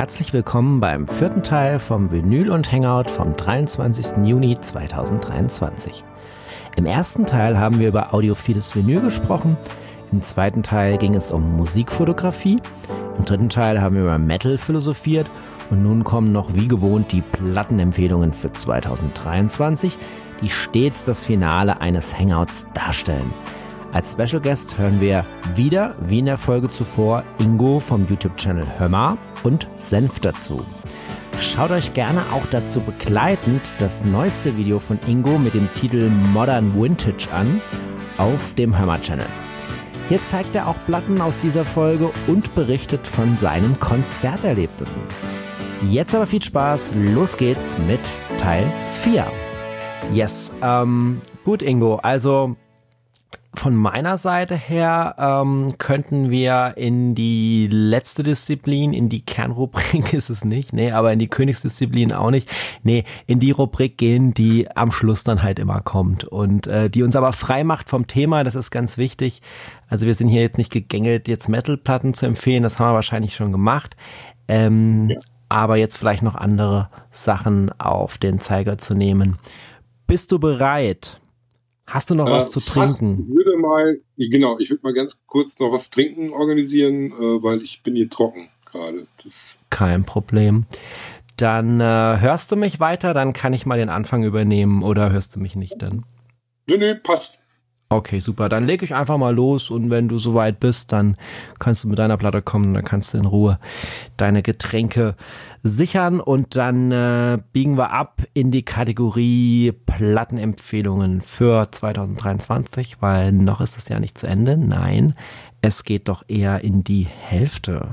herzlich willkommen beim vierten Teil vom Vinyl und Hangout vom 23. Juni 2023. Im ersten Teil haben wir über audiophiles Vinyl gesprochen, im zweiten Teil ging es um Musikfotografie, im dritten Teil haben wir über Metal philosophiert und nun kommen noch wie gewohnt die Plattenempfehlungen für 2023, die stets das Finale eines Hangouts darstellen. Als Special Guest hören wir wieder, wie in der Folge zuvor, Ingo vom YouTube-Channel Hörmar und Senf dazu. Schaut euch gerne auch dazu begleitend das neueste Video von Ingo mit dem Titel Modern Vintage an auf dem Hörmar-Channel. Hier zeigt er auch Platten aus dieser Folge und berichtet von seinen Konzerterlebnissen. Jetzt aber viel Spaß, los geht's mit Teil 4. Yes, ähm, gut Ingo, also von meiner Seite her ähm, könnten wir in die letzte Disziplin, in die Kernrubrik ist es nicht, nee, aber in die Königsdisziplin auch nicht. Nee, in die Rubrik gehen, die am Schluss dann halt immer kommt und äh, die uns aber frei macht vom Thema, das ist ganz wichtig. Also wir sind hier jetzt nicht gegängelt, jetzt Metalplatten zu empfehlen, das haben wir wahrscheinlich schon gemacht. Ähm. Aber jetzt vielleicht noch andere Sachen auf den Zeiger zu nehmen. Bist du bereit? Hast du noch äh, was zu trinken? Ich würde mal, genau, ich würde mal ganz kurz noch was trinken organisieren, äh, weil ich bin hier trocken gerade. Kein Problem. Dann äh, hörst du mich weiter, dann kann ich mal den Anfang übernehmen oder hörst du mich nicht dann? Nö, nö, passt. Okay, super. Dann leg ich einfach mal los und wenn du soweit bist, dann kannst du mit deiner Platte kommen, dann kannst du in Ruhe deine Getränke sichern und dann äh, biegen wir ab in die Kategorie Plattenempfehlungen für 2023, weil noch ist das ja nicht zu Ende. Nein, es geht doch eher in die Hälfte.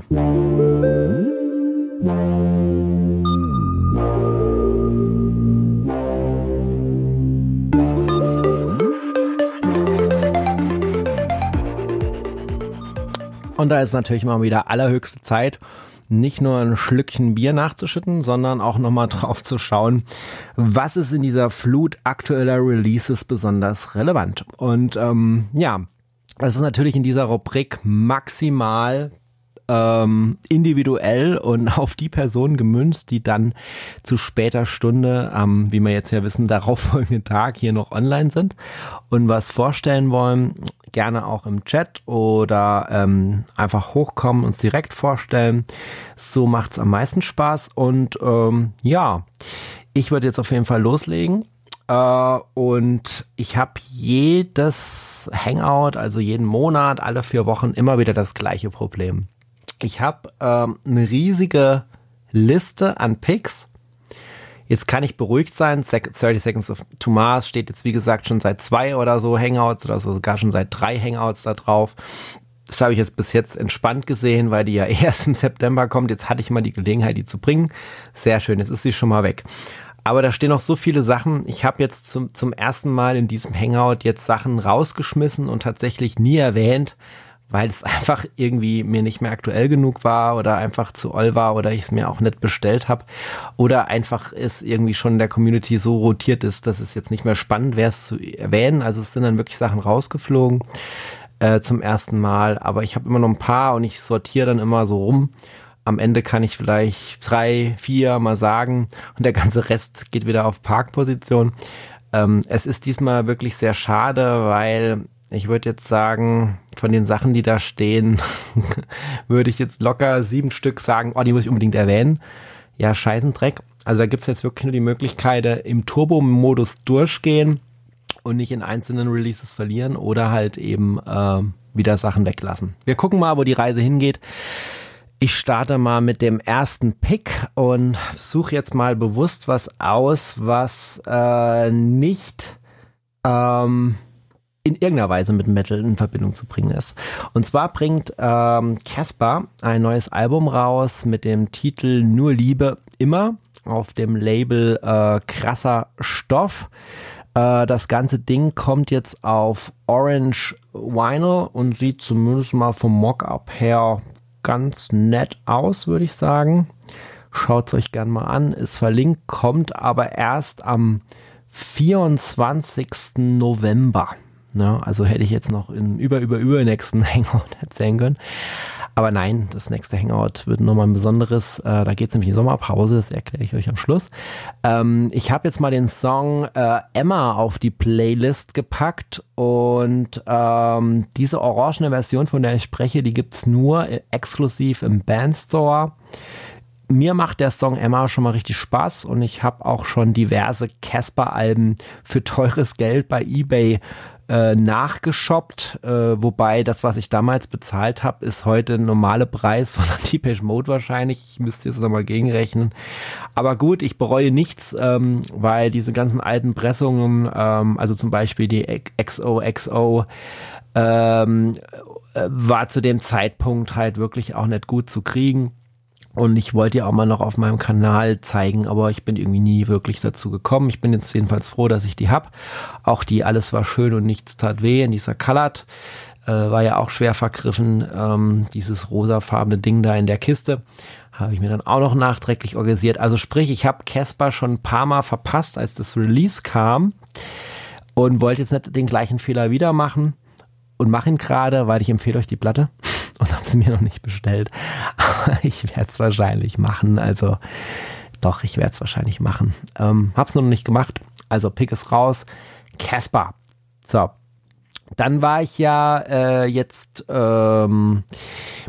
Und da ist natürlich mal wieder allerhöchste Zeit, nicht nur ein Schlückchen Bier nachzuschütten, sondern auch nochmal drauf zu schauen, was ist in dieser Flut aktueller Releases besonders relevant. Und ähm, ja, das ist natürlich in dieser Rubrik maximal ähm, individuell und auf die Person gemünzt, die dann zu später Stunde, ähm, wie wir jetzt ja wissen, darauffolgenden Tag hier noch online sind und was vorstellen wollen, gerne auch im Chat oder ähm, einfach hochkommen, uns direkt vorstellen. So macht's am meisten Spaß und ähm, ja, ich würde jetzt auf jeden Fall loslegen. Uh, und ich habe jedes Hangout, also jeden Monat, alle vier Wochen immer wieder das gleiche Problem. Ich habe ähm, eine riesige Liste an Picks. Jetzt kann ich beruhigt sein. 30 Seconds of to Mars steht jetzt, wie gesagt, schon seit zwei oder so Hangouts oder sogar schon seit drei Hangouts da drauf. Das habe ich jetzt bis jetzt entspannt gesehen, weil die ja erst im September kommt. Jetzt hatte ich mal die Gelegenheit, die zu bringen. Sehr schön, jetzt ist sie schon mal weg. Aber da stehen noch so viele Sachen. Ich habe jetzt zum, zum ersten Mal in diesem Hangout jetzt Sachen rausgeschmissen und tatsächlich nie erwähnt, weil es einfach irgendwie mir nicht mehr aktuell genug war oder einfach zu all war oder ich es mir auch nicht bestellt habe oder einfach es irgendwie schon in der Community so rotiert ist, dass es jetzt nicht mehr spannend wäre, es zu erwähnen. Also es sind dann wirklich Sachen rausgeflogen äh, zum ersten Mal, aber ich habe immer noch ein paar und ich sortiere dann immer so rum. Am Ende kann ich vielleicht drei, vier mal sagen und der ganze Rest geht wieder auf Parkposition. Ähm, es ist diesmal wirklich sehr schade, weil ich würde jetzt sagen, von den Sachen, die da stehen, würde ich jetzt locker sieben Stück sagen, oh, die muss ich unbedingt erwähnen. Ja, Scheißendreck. Also da gibt's jetzt wirklich nur die Möglichkeit, äh, im Turbo-Modus durchgehen und nicht in einzelnen Releases verlieren oder halt eben äh, wieder Sachen weglassen. Wir gucken mal, wo die Reise hingeht. Ich starte mal mit dem ersten Pick und suche jetzt mal bewusst was aus, was äh, nicht ähm, in irgendeiner Weise mit Metal in Verbindung zu bringen ist. Und zwar bringt ähm, Casper ähm, ein neues Album raus mit dem Titel Nur Liebe immer auf dem Label äh, Krasser Stoff. Äh, das ganze Ding kommt jetzt auf Orange Vinyl und sieht zumindest mal vom Mockup her ganz nett aus, würde ich sagen. Schaut es euch gerne mal an, ist verlinkt, kommt aber erst am 24. November. Ne? Also hätte ich jetzt noch in über, über, über nächsten Hangout erzählen können. Aber nein, das nächste Hangout wird nochmal ein besonderes. Äh, da geht es nämlich in die Sommerpause, das erkläre ich euch am Schluss. Ähm, ich habe jetzt mal den Song äh, Emma auf die Playlist gepackt und ähm, diese orangene Version, von der ich spreche, die gibt es nur exklusiv im Bandstore mir macht der Song Emma schon mal richtig Spaß und ich habe auch schon diverse Casper-Alben für teures Geld bei eBay äh, nachgeshoppt, äh, wobei das, was ich damals bezahlt habe, ist heute ein normaler Preis von der Mode wahrscheinlich. Ich müsste jetzt nochmal gegenrechnen. Aber gut, ich bereue nichts, ähm, weil diese ganzen alten Pressungen, ähm, also zum Beispiel die XOXO, ähm, äh, war zu dem Zeitpunkt halt wirklich auch nicht gut zu kriegen. Und ich wollte ja auch mal noch auf meinem Kanal zeigen, aber ich bin irgendwie nie wirklich dazu gekommen. Ich bin jetzt jedenfalls froh, dass ich die hab. Auch die Alles war schön und nichts tat weh in dieser Colored. Äh, war ja auch schwer vergriffen, ähm, dieses rosafarbene Ding da in der Kiste. Habe ich mir dann auch noch nachträglich organisiert. Also sprich, ich habe Casper schon ein paar Mal verpasst, als das Release kam. Und wollte jetzt nicht den gleichen Fehler wieder machen. Und mache ihn gerade, weil ich empfehle euch die Platte und habe sie mir noch nicht bestellt. Aber ich werde es wahrscheinlich machen. Also doch, ich werde es wahrscheinlich machen. Ähm, hab's noch nicht gemacht. Also pick es raus. Casper. So. Dann war ich ja äh, jetzt, ähm,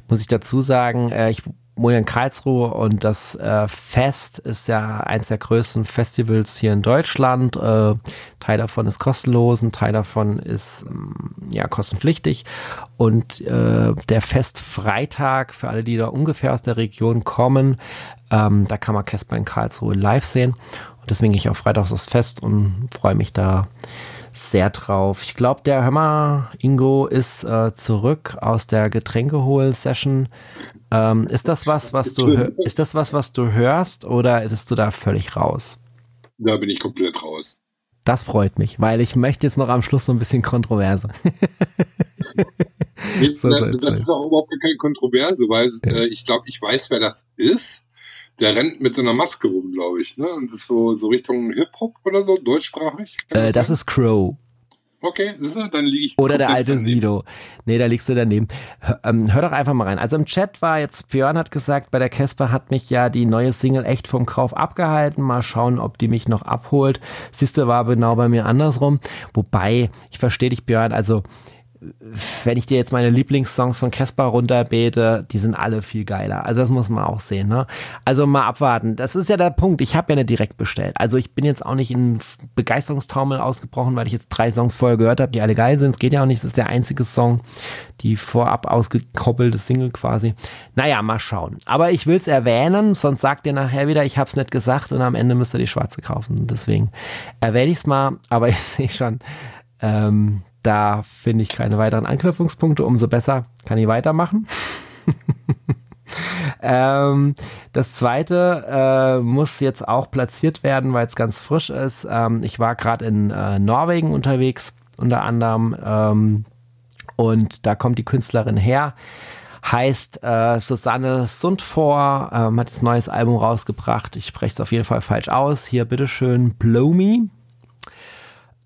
muss ich dazu sagen, äh, ich wohne in Karlsruhe und das äh, Fest ist ja eins der größten Festivals hier in Deutschland. Äh, Teil davon ist kostenlos, ein Teil davon ist mm, ja kostenpflichtig. Und äh, der Festfreitag, für alle, die da ungefähr aus der Region kommen, ähm, da kann man Casper in Karlsruhe live sehen. Und deswegen gehe ich auch freitags aufs Fest und freue mich da sehr drauf. Ich glaube, der Hammer Ingo ist äh, zurück aus der Getränkehol-Session. Ähm, ist das was, was du ist das was, was du hörst oder bist du da völlig raus? Da bin ich komplett raus. Das freut mich, weil ich möchte jetzt noch am Schluss so ein bisschen Kontroverse. nee, so das, das ist auch überhaupt keine Kontroverse, weil ja. äh, ich glaube, ich weiß, wer das ist. Der rennt mit so einer Maske rum, glaube ich. Ne? Und das ist so, so Richtung Hip-Hop oder so, deutschsprachig. Äh, das, das ist Crow. Okay, dann liege ich. Oder der alte daneben. Sido. Nee, da liegst du daneben. Hör, ähm, hör doch einfach mal rein. Also im Chat war jetzt, Björn hat gesagt, bei der Casper hat mich ja die neue Single echt vom Kauf abgehalten. Mal schauen, ob die mich noch abholt. Siehste, war genau bei mir andersrum. Wobei, ich verstehe dich, Björn, also wenn ich dir jetzt meine Lieblingssongs von Casper runterbete, die sind alle viel geiler. Also das muss man auch sehen. Ne? Also mal abwarten. Das ist ja der Punkt. Ich habe ja nicht direkt bestellt. Also ich bin jetzt auch nicht in Begeisterungstaumel ausgebrochen, weil ich jetzt drei Songs vorher gehört habe, die alle geil sind. Es geht ja auch nicht. Das ist der einzige Song, die vorab ausgekoppelte Single quasi. Naja, mal schauen. Aber ich will es erwähnen, sonst sagt ihr nachher wieder, ich habe es nicht gesagt und am Ende müsst ihr die schwarze kaufen. Deswegen erwähne ich es mal. Aber ich sehe schon, ähm, da finde ich keine weiteren Anknüpfungspunkte. Umso besser kann ich weitermachen. ähm, das zweite äh, muss jetzt auch platziert werden, weil es ganz frisch ist. Ähm, ich war gerade in äh, Norwegen unterwegs, unter anderem. Ähm, und da kommt die Künstlerin her. Heißt äh, Susanne Sundfor, ähm, hat das neues Album rausgebracht. Ich spreche es auf jeden Fall falsch aus. Hier bitteschön Blow Me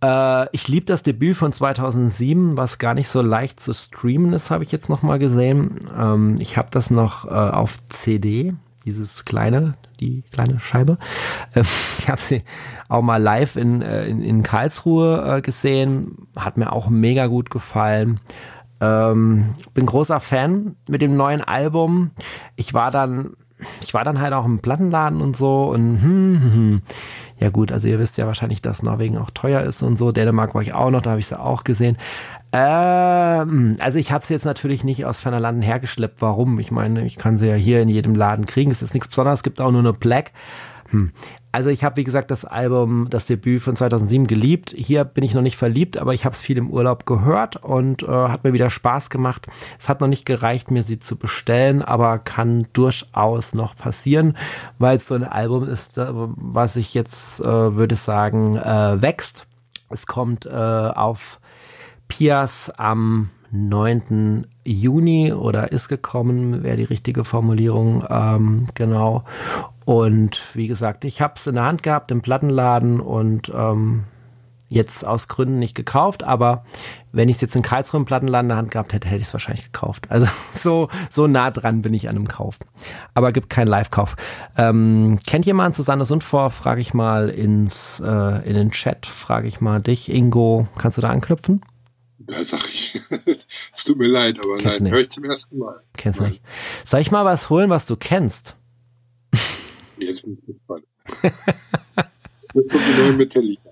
äh, ich liebe das Debüt von 2007, was gar nicht so leicht zu streamen ist, habe ich jetzt noch mal gesehen. Ähm, ich habe das noch äh, auf CD, dieses kleine, die kleine Scheibe. Ähm, ich habe sie auch mal live in, äh, in, in Karlsruhe äh, gesehen. Hat mir auch mega gut gefallen. Ähm, bin großer Fan mit dem neuen Album. Ich war dann, ich war dann halt auch im Plattenladen und so und hm, hm, hm. Ja gut, also ihr wisst ja wahrscheinlich, dass Norwegen auch teuer ist und so. Dänemark war ich auch noch, da habe ich sie auch gesehen. Ähm, also ich habe sie jetzt natürlich nicht aus ferner Landen hergeschleppt. Warum? Ich meine, ich kann sie ja hier in jedem Laden kriegen. Es ist nichts Besonderes, es gibt auch nur eine Black. Hm. Also ich habe, wie gesagt, das Album, das Debüt von 2007 geliebt. Hier bin ich noch nicht verliebt, aber ich habe es viel im Urlaub gehört und äh, hat mir wieder Spaß gemacht. Es hat noch nicht gereicht, mir sie zu bestellen, aber kann durchaus noch passieren, weil es so ein Album ist, äh, was ich jetzt, äh, würde sagen, äh, wächst. Es kommt äh, auf Pias am 9. Juni oder ist gekommen, wäre die richtige Formulierung, ähm, genau. Und wie gesagt, ich habe es in der Hand gehabt im Plattenladen und ähm, jetzt aus Gründen nicht gekauft, aber wenn ich es jetzt in Karlsruhe im Plattenladen in der Hand gehabt hätte, hätte ich es wahrscheinlich gekauft. Also so, so nah dran bin ich an einem Kauf. Aber gibt keinen Live-Kauf. Ähm, kennt jemand Susanne Sundvor? Frage ich mal ins, äh, in den Chat, frage ich mal dich, Ingo. Kannst du da anknüpfen? Da sag ich, es tut mir leid, aber Kennst nein, höre ich zum ersten Mal. Kennst du Nein. nicht. Soll ich mal was holen, was du kennst? Jetzt bin ich gespannt. Jetzt kommt die neue Metallica.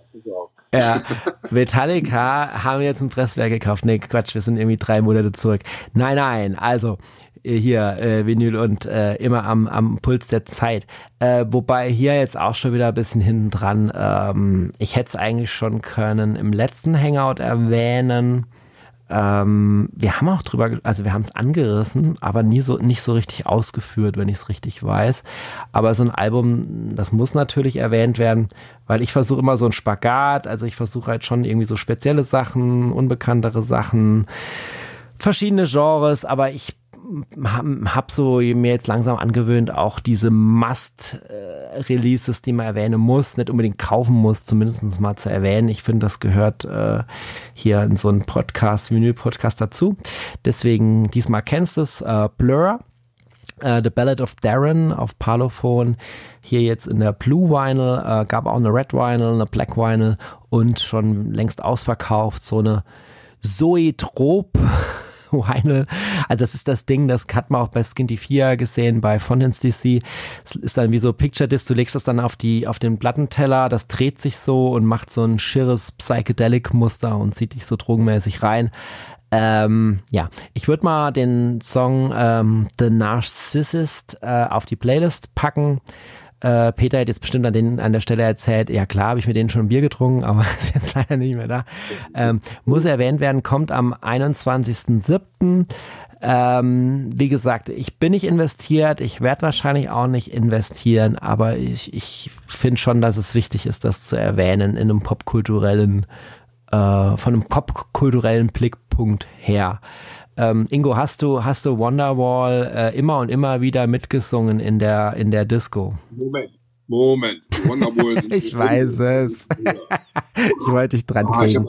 Ja, Metallica haben jetzt ein Presswerk gekauft. Nee, Quatsch, wir sind irgendwie drei Monate zurück. Nein, nein, also hier äh, Vinyl und äh, immer am, am Puls der Zeit. Äh, wobei hier jetzt auch schon wieder ein bisschen hinten dran. Ähm, ich hätte es eigentlich schon können im letzten Hangout erwähnen. Ähm, wir haben auch drüber, also wir haben es angerissen, aber nie so, nicht so richtig ausgeführt, wenn ich es richtig weiß. Aber so ein Album, das muss natürlich erwähnt werden, weil ich versuche immer so ein Spagat, also ich versuche halt schon irgendwie so spezielle Sachen, unbekanntere Sachen, verschiedene Genres, aber ich habe hab so mir jetzt langsam angewöhnt, auch diese Must-Releases, die man erwähnen muss, nicht unbedingt kaufen muss, zumindest mal zu erwähnen. Ich finde, das gehört äh, hier in so einen Podcast, Vinyl-Podcast dazu. Deswegen, diesmal kennst du es, äh, Blur. äh, The Ballad of Darren auf Parlophone, hier jetzt in der Blue Vinyl, äh, gab auch eine Red Vinyl, eine Black Vinyl und schon längst ausverkauft, so eine Zoetrop Vinyl. Also das ist das Ding, das hat man auch bei Skinty 4 gesehen, bei Fontaine's DC. Es ist dann wie so Picture Disc, du legst das dann auf die, auf den Plattenteller, das dreht sich so und macht so ein schirres Psychedelic Muster und zieht dich so drogenmäßig rein. Ähm, ja, ich würde mal den Song ähm, The Narcissist äh, auf die Playlist packen. Äh, Peter hat jetzt bestimmt an, den, an der Stelle erzählt, ja klar, habe ich mit denen schon ein Bier getrunken, aber ist jetzt leider nicht mehr da. Ähm, muss erwähnt werden, kommt am 21.07. Ähm, wie gesagt, ich bin nicht investiert, ich werde wahrscheinlich auch nicht investieren, aber ich, ich finde schon, dass es wichtig ist, das zu erwähnen in einem popkulturellen, äh, von einem popkulturellen Blickpunkt her. Ähm, Ingo, hast du, hast du Wonderwall äh, immer und immer wieder mitgesungen in der, in der Disco? Moment, Moment. Wonderwall sind Ich weiß es. Ich wollte dich dran Ah, kriegen.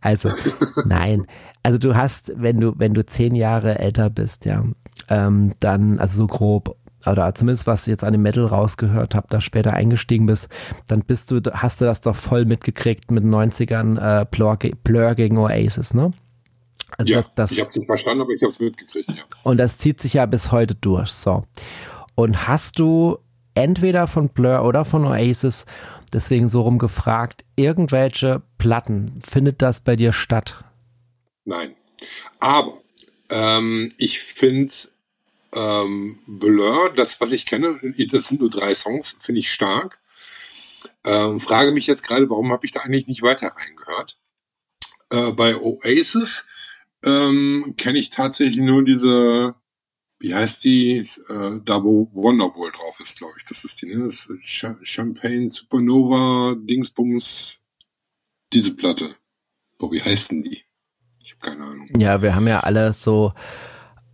Also, nein. Also du hast, wenn du, wenn du zehn Jahre älter bist, ja, ähm, dann, also so grob, oder zumindest was jetzt an dem Metal rausgehört habe, da später eingestiegen bist, dann bist du, hast du das doch voll mitgekriegt mit den 90ern äh, Blur, Blur gegen Oasis, ne? Also ja, das, das, ich habe es nicht verstanden, aber ich habe es mitgekriegt, ja. und das zieht sich ja bis heute durch. So. Und hast du entweder von Blur oder von Oasis, deswegen so rum gefragt, irgendwelche Platten, findet das bei dir statt? Nein. Aber ähm, ich finde ähm, Blur, das, was ich kenne, das sind nur drei Songs, finde ich stark. Ähm, frage mich jetzt gerade, warum habe ich da eigentlich nicht weiter reingehört? Äh, bei Oasis ähm, kenne ich tatsächlich nur diese, wie heißt die, äh, da wo Wonderwall drauf ist, glaube ich. Das ist die, ne? Das ist Cha- Champagne Supernova Dingsbums, diese Platte. Boah, wie heißt denn die? Ich habe keine Ahnung. Ja, wir haben ja alle so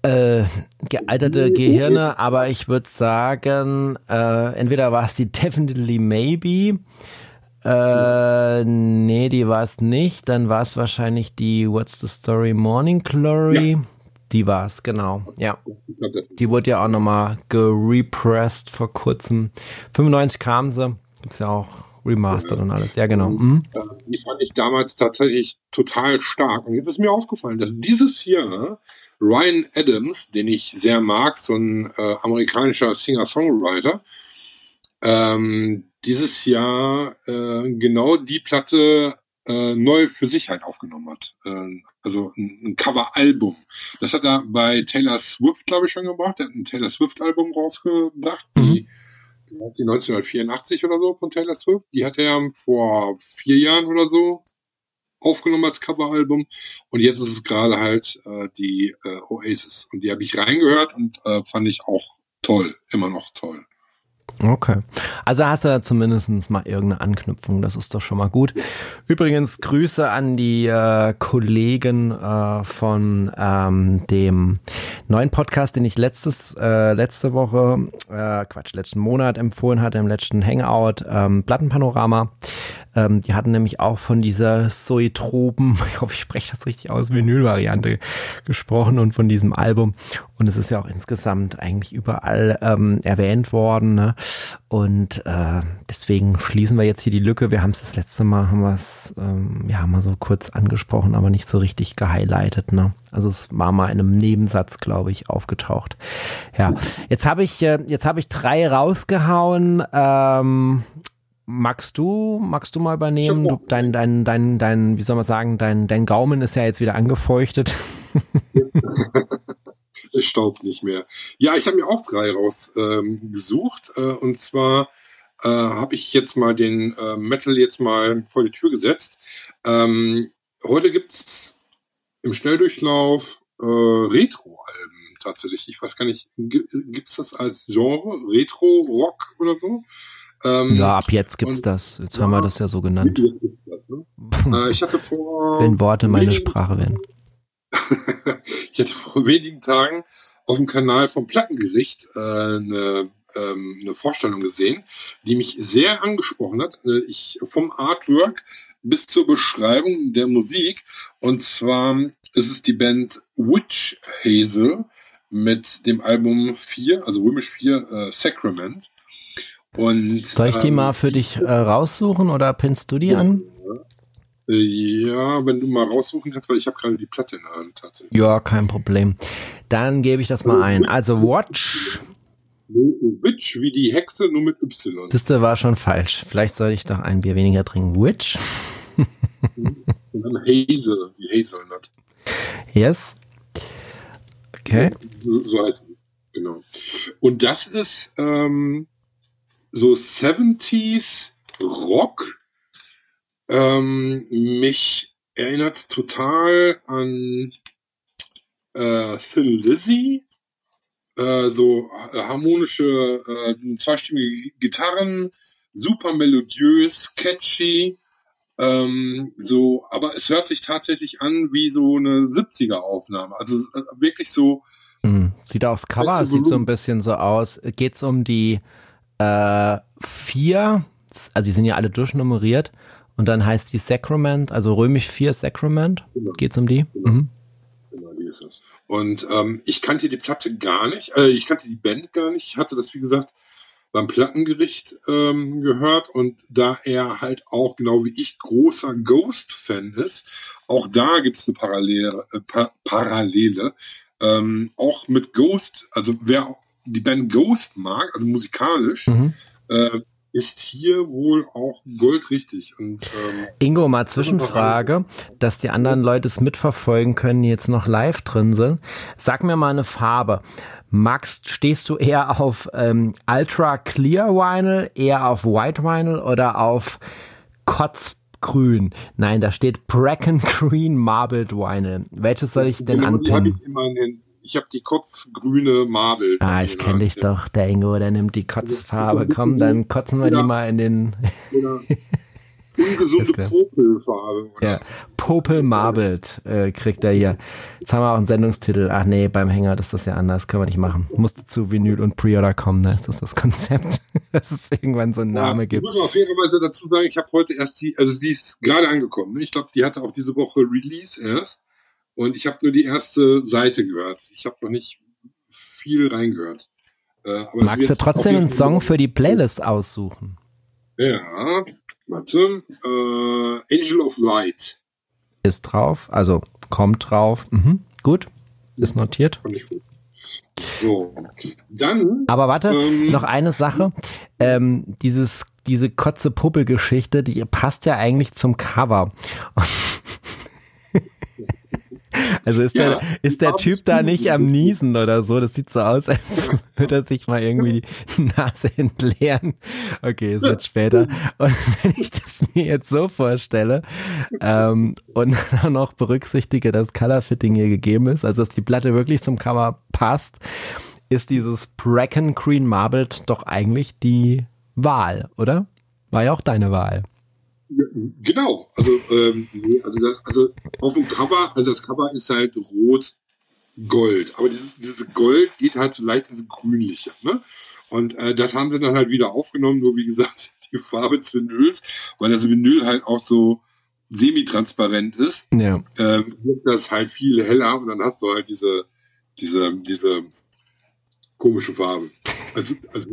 äh, gealterte Gehirne, aber ich würde sagen, äh, entweder war es die Definitely Maybe, äh, nee, die war es nicht, dann war es wahrscheinlich die What's the Story Morning Glory. Die war es, genau, ja. Die wurde ja auch nochmal gerepressed vor kurzem. 95 kam sie, gibt's ja auch remastered und alles, ja genau. Mhm. Die fand ich damals tatsächlich total stark. Und jetzt ist mir aufgefallen, dass dieses Jahr Ryan Adams, den ich sehr mag, so ein äh, amerikanischer Singer-Songwriter, ähm, dieses Jahr äh, genau die Platte äh, neu für sich halt aufgenommen hat. Äh, also ein, ein Cover-Album. Das hat er bei Taylor Swift, glaube ich, schon gebracht. Er hat ein Taylor Swift-Album rausgebracht, die, die 1984 oder so von Taylor Swift. Die hat er vor vier Jahren oder so aufgenommen als Coveralbum. Und jetzt ist es gerade halt äh, die äh, Oasis. Und die habe ich reingehört und äh, fand ich auch toll. Immer noch toll. Okay. Also hast du da zumindest mal irgendeine Anknüpfung, das ist doch schon mal gut. Übrigens Grüße an die äh, Kollegen äh, von ähm, dem neuen Podcast, den ich letztes, äh, letzte Woche, äh, Quatsch, letzten Monat empfohlen hatte, im letzten Hangout, ähm, Plattenpanorama. Ähm, die hatten nämlich auch von dieser Zoetropen, ich hoffe, ich spreche das richtig aus, Vinyl-Variante gesprochen und von diesem Album. Und es ist ja auch insgesamt eigentlich überall ähm, erwähnt worden. Ne? Und äh, deswegen schließen wir jetzt hier die Lücke. Wir haben es das letzte Mal, haben wir es ähm, ja mal so kurz angesprochen, aber nicht so richtig gehighlightet. Ne? Also es war mal in einem Nebensatz, glaube ich, aufgetaucht. Ja, jetzt habe ich äh, jetzt habe ich drei rausgehauen. Ähm, magst du magst du mal übernehmen? Du, dein dein dein dein wie soll man sagen dein dein Gaumen ist ja jetzt wieder angefeuchtet. es staubt nicht mehr. Ja, ich habe mir auch drei rausgesucht ähm, äh, und zwar äh, habe ich jetzt mal den äh, Metal jetzt mal vor die Tür gesetzt. Ähm, heute es im Schnelldurchlauf äh, Retro-Alben tatsächlich. Ich weiß gar nicht, gibt es das als Genre? Retro-Rock oder so? Ähm, ja, ab jetzt gibt's und, das. Jetzt ja, haben wir das ja so genannt. Das, ne? äh, ich hatte vor. Wenn Worte meine Sprache werden. ich hatte vor wenigen Tagen auf dem Kanal vom Plattengericht äh, eine, ähm, eine Vorstellung gesehen, die mich sehr angesprochen hat. Äh, ich vom Artwork bis zur Beschreibung der Musik. Und zwar ist es die Band Witch Hazel mit dem Album 4, also römisch 4, äh, Sacrament. Und, Soll ich die ähm, mal für dich äh, raussuchen oder pinnst du die ja, an? Ja, wenn du mal raussuchen kannst, weil ich habe gerade die Platte in der Hand tatsächlich. Ja, kein Problem. Dann gebe ich das mal ein. Also Watch. Witch wie die Hexe, nur mit Y. Das war schon falsch. Vielleicht sollte ich doch ein Bier weniger trinken. Witch. Und dann Hazel, wie Hazelnut. Yes. Okay. So, so heißt es. Genau. Und das ist ähm, so 70s Rock ähm, mich erinnert es total an äh, Thin Lizzy, äh, so harmonische, äh, zweistimmige Gitarren, super melodiös, catchy, ähm, so, aber es hört sich tatsächlich an wie so eine 70er Aufnahme, also äh, wirklich so. Hm. Sieht aufs Cover, sieht so ein bisschen so aus. Geht es um die äh, vier, also die sind ja alle durchnummeriert. Und dann heißt die Sacrament, also römisch 4 Sacrament. Genau. Geht's um die? Genau. Mhm. genau, die ist es. Und ähm, ich kannte die Platte gar nicht, äh, ich kannte die Band gar nicht. Ich hatte das, wie gesagt, beim Plattengericht ähm, gehört und da er halt auch, genau wie ich, großer Ghost-Fan ist, auch da gibt es eine Parallele, äh, pa Parallele ähm, auch mit Ghost, also wer die Band Ghost mag, also musikalisch, mhm. äh, ist hier wohl auch goldrichtig. Und, ähm, Ingo, mal Zwischenfrage, dass die anderen Leute es mitverfolgen können, die jetzt noch live drin sind. Sag mir mal eine Farbe. Max, stehst du eher auf ähm, Ultra Clear Vinyl, eher auf White Vinyl oder auf Kotzgrün? Nein, da steht Bracken Green Marbled Vinyl. Welches soll ich denn genau, anpinnen? Die habe ich immer in den ich habe die kotzgrüne Marble. Ah, ich kenne dich doch, der Ingo, der nimmt die Kotzfarbe. Komm, dann kotzen wir die mal in den. ungesunde Popelfarbe. Ja, Popel Marbled äh, kriegt er hier. Jetzt haben wir auch einen Sendungstitel. Ach nee, beim Hänger ist das ja anders. Können wir nicht machen. Musste zu Vinyl und Pre-Order kommen. Da ist das das Konzept, dass es irgendwann so einen ja, Namen gibt. Ich muss mal fairerweise dazu sagen, ich habe heute erst die, also die ist gerade angekommen. Ne? Ich glaube, die hatte auch diese Woche Release erst. Und ich habe nur die erste Seite gehört. Ich habe noch nicht viel reingehört. Äh, Magst du trotzdem einen Song für die Playlist aussuchen? Ja, warte. Äh, Angel of Light. Ist drauf, also kommt drauf. Mhm, gut, ist notiert. Fand ich gut. So, dann. Aber warte, ähm, noch eine Sache. Ähm, dieses, diese Kotze-Puppe-Geschichte, die passt ja eigentlich zum Cover. Also ist ja, der, ist der Typ da nicht am Niesen oder so? Das sieht so aus, als würde er sich mal irgendwie die Nase entleeren. Okay, es wird später. Und wenn ich das mir jetzt so vorstelle ähm, und dann noch berücksichtige, dass Colorfitting hier gegeben ist, also dass die Platte wirklich zum Cover passt, ist dieses Bracken Green Marbled doch eigentlich die Wahl, oder? War ja auch deine Wahl. Genau, also, ähm, nee, also, das, also auf dem Cover, also das Cover ist halt rot, Gold, aber dieses, dieses Gold geht halt so leicht ins Grünliche. Ne? Und äh, das haben sie dann halt wieder aufgenommen, nur wie gesagt, die Farbe des Vinyls, weil das Vinyl halt auch so semi-transparent ist, Ja. ähm, wird das halt viel heller und dann hast du halt diese, diese, diese komische Farbe. Also, also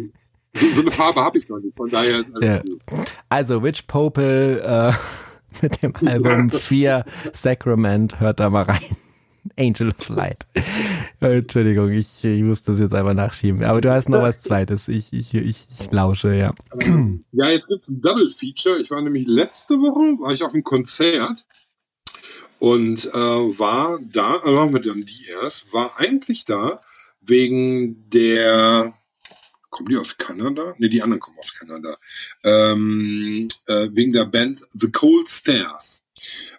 so, eine Farbe habe ich noch nicht, von daher ist alles Ja. gut. Also Witch Popel äh, mit dem Album 4 Sacrament, hört da mal rein. Angel of Light. Äh, Entschuldigung, ich, ich muss das jetzt einfach nachschieben. Aber du hast noch was Zweites. Ich, ich, ich, ich lausche, ja. Ja, jetzt gibt's ein Double Feature. Ich war nämlich letzte Woche, war ich auf einem Konzert und äh, war da, äh, machen wir dann die erst, war eigentlich da wegen der, kommen die aus Kanada? Ne, die anderen kommen aus Kanada. Ähm, äh, wegen der Band The Cold Stairs.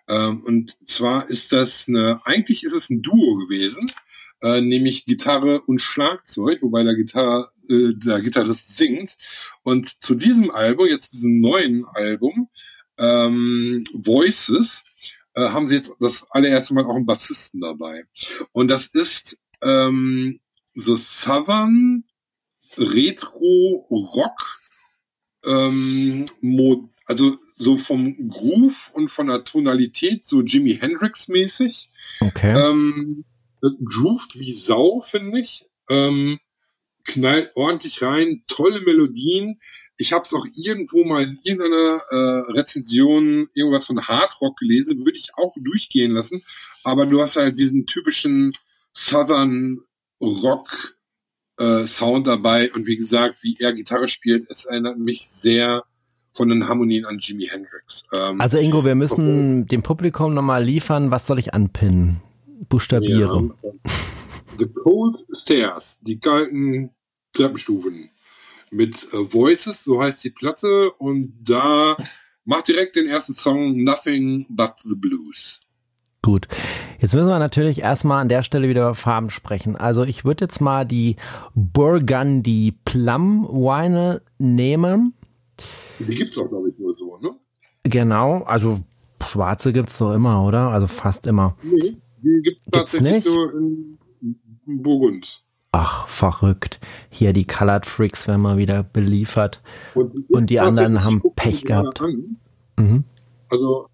Ähm, und zwar ist das eine, eigentlich ist es ein Duo gewesen, äh, nämlich Gitarre und Schlagzeug, wobei der, Gitarre, äh, der Gitarrist singt. Und zu diesem Album, jetzt diesem neuen Album, ähm, Voices, äh, haben sie jetzt das allererste Mal auch einen Bassisten dabei. Und das ist ähm, so Southern Retro Rock, ähm, also so vom Groove und von der Tonalität so Jimi Hendrix mäßig. Okay. Ähm, äh, grooved wie Sau, finde ich. Ähm, knallt ordentlich rein, tolle Melodien. Ich habe es auch irgendwo mal in irgendeiner äh, Rezension irgendwas von Hardrock gelesen, würde ich auch durchgehen lassen. Aber du hast halt diesen typischen Southern Rock äh, Sound dabei und wie gesagt, wie er Gitarre spielt, es erinnert mich sehr von den Harmonien an Jimi Hendrix. Ähm, Also Ingo, wir müssen dem Publikum nochmal liefern, was soll ich anpinnen? Buchstabiere. Ja. The Cold Stairs, die kalten Treppenstufen mit äh, Voices, so heißt die Platte und da macht direkt den ersten Song Nothing But the Blues. Gut. Jetzt müssen wir natürlich erstmal an der Stelle wieder über Farben sprechen. Also ich würde jetzt mal die Burgundy Plum Wine nehmen. Die gibt's auch, glaube ich, nur so, ne? Genau, also schwarze gibt's doch immer, oder? Also fast immer. Nee, die gibt's tatsächlich nicht? nur in, Burgund. Ach, verrückt. Hier die Colored Freaks werden mal wieder beliefert. Und die, Und die anderen haben Pech gehabt. Mhm. Also,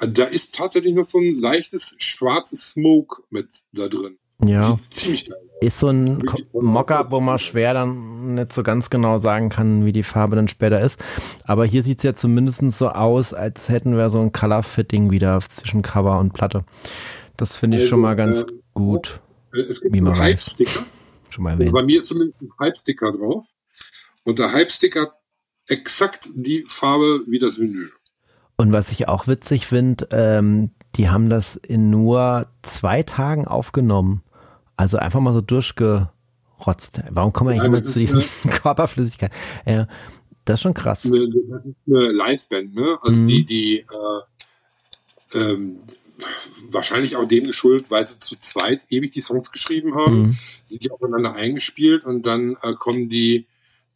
da ist tatsächlich noch so ein leichtes schwarzes Smoke mit da drin. Ja. Ziemlich geil. Ist so ein Mockup, wo man schwer dann nicht so ganz genau sagen kann, wie die Farbe dann später ist. Aber hier sieht es ja zumindest so aus, als hätten wir so ein Color-Fitting wieder zwischen Cover und Platte. Das finde ich Also, schon mal ganz ähm, gut. Äh, Es gibt Wie man einen. Hype-Sticker. Schon mal erwähnt. bei mir ist zumindest ein Hype-Sticker drauf. Und der Hype-Sticker hat exakt die Farbe wie das Vinyl. Und was ich auch witzig finde, ähm, die haben das in nur zwei Tagen aufgenommen. Also einfach mal so durchgerotzt. Warum kommen wir Ja, immer zu diesen Körperflüssigkeiten? Ja, das ist schon krass. Eine, das ist eine Liveband, ne? Also Mhm. die, die äh, ähm, wahrscheinlich auch dem geschuldet, weil sie zu zweit ewig die Songs geschrieben haben, Mhm. sind die aufeinander eingespielt und dann äh, kommen die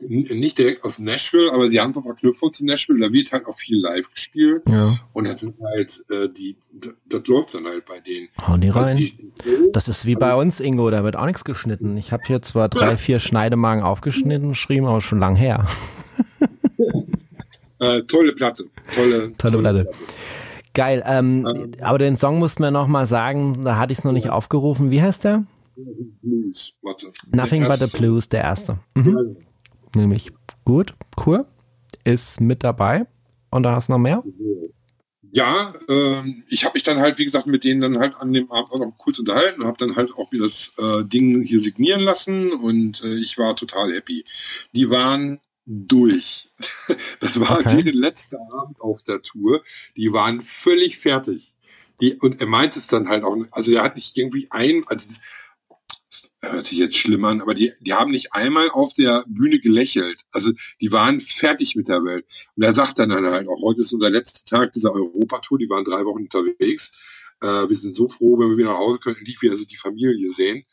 nicht direkt aus Nashville, aber sie haben so Verknüpfung zu Nashville, da wird halt auch viel live gespielt Ja, und dann sind halt äh, die, das läuft dann halt bei denen. hauen die Also rein. die, die, Das ist wie bei uns, Ingo, da wird auch nichts geschnitten. Ich habe hier zwar drei, vier Schneidemagen aufgeschnitten, geschrieben, aber schon lang her. äh, tolle Platte, tolle, Tolle Platte. Geil, ähm, Ähm. aber den Song mussten wir noch mal sagen, da hatte ich es noch nicht aufgerufen. Wie heißt der? Blues, warte. Nothing but the Blues, der erste. Mhm. Nämlich gut, cool, ist mit dabei. Und da hast du noch mehr? Ja, ähm, ich habe mich dann halt, wie gesagt, mit denen dann halt an dem Abend auch noch kurz unterhalten und habe dann halt auch mir das äh, Ding hier signieren lassen und äh, ich war total happy. Die waren durch. Das war Okay. deren letzter Abend auf der Tour. Die waren völlig fertig. Die, und er meint es dann halt auch, also er hat nicht irgendwie ein, also hört sich jetzt schlimm an, aber die, die haben nicht einmal auf der Bühne gelächelt. Also die waren fertig mit der Welt. Und er sagt dann halt auch, heute ist unser letzter Tag dieser Europatour, die waren drei Wochen unterwegs. Äh, wir sind so froh, wenn wir wieder nach Hause können, endlich wieder so die Familie sehen.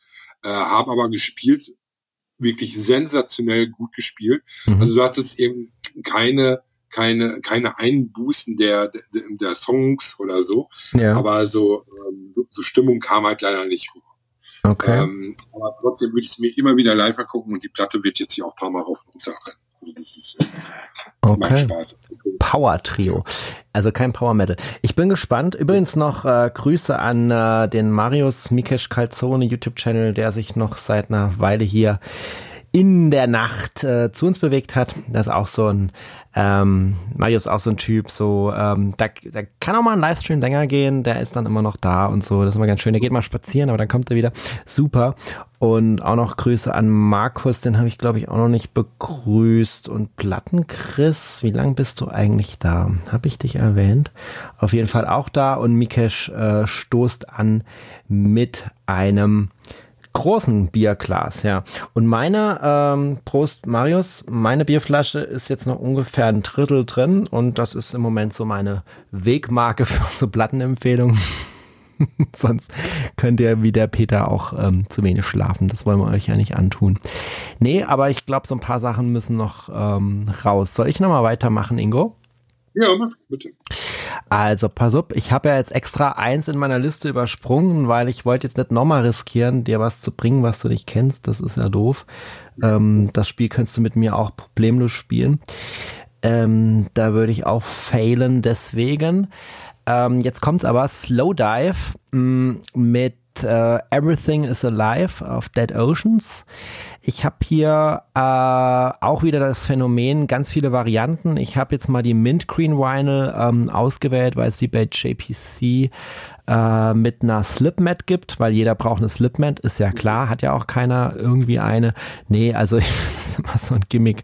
Äh, haben aber gespielt, wirklich sensationell gut gespielt. Mhm. Also du hattest eben keine, keine, keine Einbußen der, der, der Songs oder so. ja. Aber so, ähm, so, so Stimmung kam halt leider nicht hoch. Okay. Ähm, aber trotzdem würde ich es mir immer wieder live angucken und die Platte wird jetzt hier auch ein paar Mal rauf und runter rennen. Also das ist jetzt Okay. Spaß. Power Trio. Also kein Power Metal. Ich bin gespannt. Übrigens noch äh, Grüße an äh, den Marius Mikesh Calzone YouTube-Channel, der sich noch seit einer Weile hier in der Nacht äh, zu uns bewegt hat. Das ist auch so ein, ähm, Marius ist auch so ein Typ, so, ähm, da, da kann auch mal ein Livestream länger gehen, der ist dann immer noch da und so, das ist immer ganz schön. Der geht mal spazieren, aber dann kommt er wieder. Super. Und auch noch Grüße an Markus, den habe ich glaube ich auch noch nicht begrüßt. Und Plattenchris, wie lang bist du eigentlich da? Habe ich dich erwähnt? Auf jeden Fall auch da. Und Mikesh äh, stoßt an mit einem großen Bierglas, ja. Und meine, ähm, Prost Marius, meine Bierflasche ist jetzt noch ungefähr ein Drittel drin und das ist im Moment so meine Wegmarke für unsere Plattenempfehlung. Sonst könnt ihr wie der Peter auch ähm, zu wenig schlafen. Das wollen wir euch ja nicht antun. Nee, aber ich glaube, so ein paar Sachen müssen noch ähm, raus. Soll ich nochmal weitermachen, Ingo? Ja, mach bitte. Also, pass auf, ich habe ja jetzt extra eins in meiner Liste übersprungen, weil ich wollte jetzt nicht nochmal riskieren, dir was zu bringen, was du nicht kennst. Das ist ja doof. Ähm, das Spiel kannst du mit mir auch problemlos spielen. Ähm, da würde ich auch failen, deswegen. Ähm, jetzt kommt's aber Slow Dive mh, mit äh, Everything is Alive auf Dead Oceans. Ich habe hier äh, auch wieder das Phänomen, ganz viele Varianten. Ich habe jetzt mal die Mint Green Vinyl ähm, ausgewählt, weil es die bei JPC äh, mit einer Slipmat gibt, weil jeder braucht eine Slipmat, ist ja klar, hat ja auch keiner irgendwie eine. Nee, also das ist immer so ein Gimmick,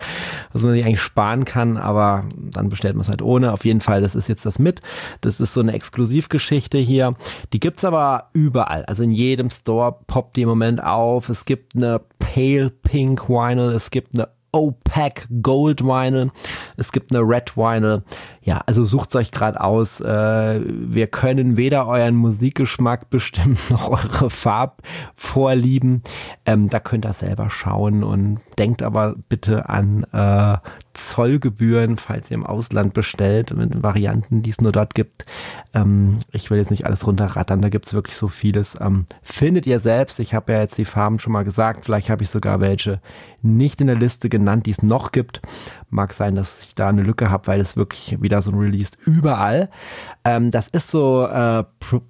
was man sich eigentlich sparen kann, aber dann bestellt man es halt ohne. Auf jeden Fall, das ist jetzt das mit. Das ist so eine Exklusivgeschichte hier. Die gibt's aber überall. Also in jedem Store poppt die im Moment auf. Es gibt eine Pale Pink Vinyl, es gibt eine Opaque Gold Vinyl, es gibt eine Red Vinyl. Ja, also sucht's euch gerade aus. Äh, wir können weder euren Musikgeschmack bestimmen noch eure Farbvorlieben. Ähm, da könnt ihr selber schauen und denkt aber bitte an äh, Zollgebühren, falls ihr im Ausland bestellt, mit Varianten, die es nur dort gibt. Ähm, ich will jetzt nicht alles runterrattern, da gibt's wirklich so vieles. Ähm, findet ihr selbst, ich habe ja jetzt die Farben schon mal gesagt, vielleicht habe ich sogar welche nicht in der Liste genannt, die es noch gibt. Mag sein, dass ich da eine Lücke habe, weil es wirklich wieder so ein Release überall. Ähm, das ist so äh,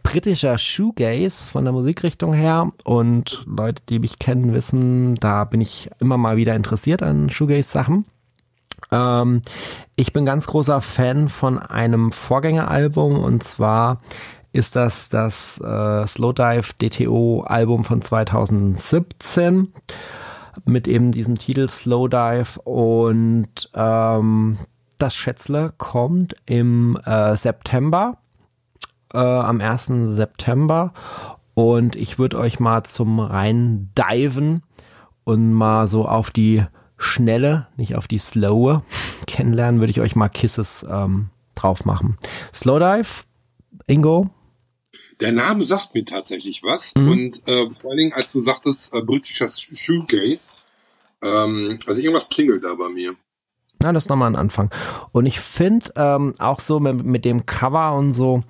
britischer Shoegaze von der Musikrichtung her und Leute, die mich kennen, wissen, da bin ich immer mal wieder interessiert an Shoegaze-Sachen. Ähm, ich bin ganz großer Fan von einem Vorgängeralbum und zwar ist das das äh, Slowdive DTO Album von 2017 mit eben diesem Titel Slowdive und ähm, das Schätzle kommt im äh, September, äh, am 1. September und ich würde euch mal zum rein diven und mal so auf die schnelle, nicht auf die slowe kennenlernen, würde ich euch mal Kisses ähm, drauf machen. Slowdive, Ingo, Der Name sagt mir tatsächlich was. Mhm. Und äh, vor allen Dingen, als du sagtest, äh, britischer Shoegaze, ähm, also irgendwas klingelt da bei mir. Na, das ist nochmal ein Anfang. Und ich finde ähm, auch so mit, mit dem Cover und so,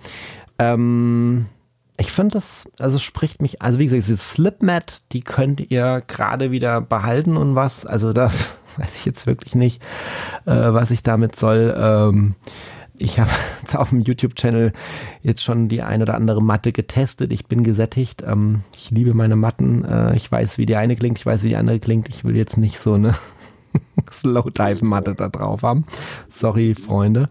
ähm, ich finde das, also spricht mich, also wie gesagt, diese Slipmat, die könnt ihr gerade wieder behalten und was, also da weiß ich jetzt wirklich nicht, äh, was ich damit soll. Ähm, ich habe auf dem YouTube-Channel jetzt schon die ein oder andere Matte getestet. Ich bin gesättigt. Ähm, ich liebe meine Matten. Äh, ich weiß, wie die eine klingt, ich weiß, wie die andere klingt. Ich will jetzt nicht so eine Slow-Dive-Matte da drauf haben. Sorry, Freunde.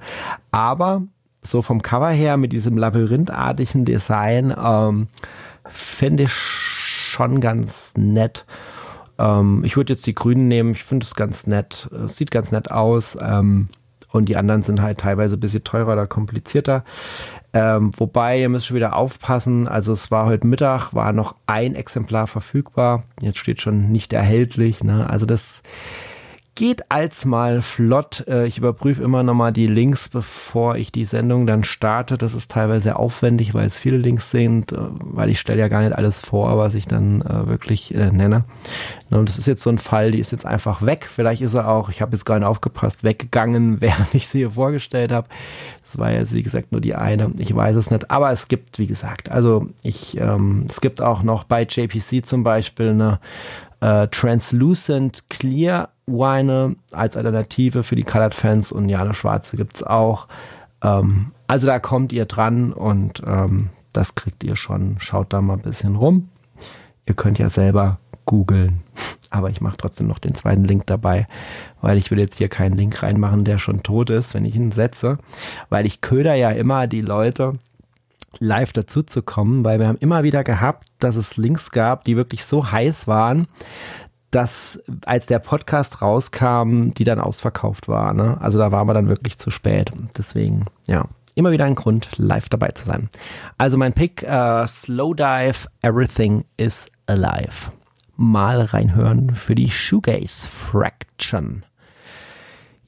Aber so vom Cover her mit diesem labyrinthartigen Design ähm, finde ich schon ganz nett. Ähm, ich würde jetzt die Grünen nehmen. Ich finde es ganz nett. Sieht ganz nett aus. Ähm, und die anderen sind halt teilweise ein bisschen teurer oder komplizierter. Ähm, wobei, ihr müsst schon wieder aufpassen. Also es war heute Mittag, war noch ein Exemplar verfügbar. Jetzt steht schon nicht erhältlich. Ne? Also das geht als mal flott. Äh, ich überprüfe immer nochmal die Links, bevor ich die Sendung dann starte. Das ist teilweise aufwendig, weil es viele Links sind, äh, weil ich stelle ja gar nicht alles vor, was ich dann äh, wirklich nenne. Und das ist jetzt so ein Fall, die ist jetzt einfach weg. Vielleicht ist er auch, ich habe jetzt gar nicht aufgepasst, weggegangen, während ich sie hier vorgestellt habe. Das war jetzt, wie gesagt, nur die eine. Ich weiß es nicht. Aber es gibt, wie gesagt, also ich, ähm, es gibt auch noch bei JPC zum Beispiel eine äh, Translucent Clear Weine als Alternative für die Colored Fans und ja, eine schwarze gibt es auch. Ähm, also da kommt ihr dran und ähm, das kriegt ihr schon. Schaut da mal ein bisschen rum. Ihr könnt ja selber googeln. Aber ich mache trotzdem noch den zweiten Link dabei, weil ich will jetzt hier keinen Link reinmachen, der schon tot ist, wenn ich ihn setze. Weil ich köder ja immer die Leute, live dazu zu kommen, weil wir haben immer wieder gehabt, dass es Links gab, die wirklich so heiß waren, dass als der Podcast rauskam, die dann ausverkauft war. Ne? Also da waren wir dann wirklich zu spät. Deswegen, ja, immer wieder ein Grund, live dabei zu sein. Also mein Pick, uh, Slow Dive, Everything is Alive. Mal reinhören für die Shoegaze Fraction.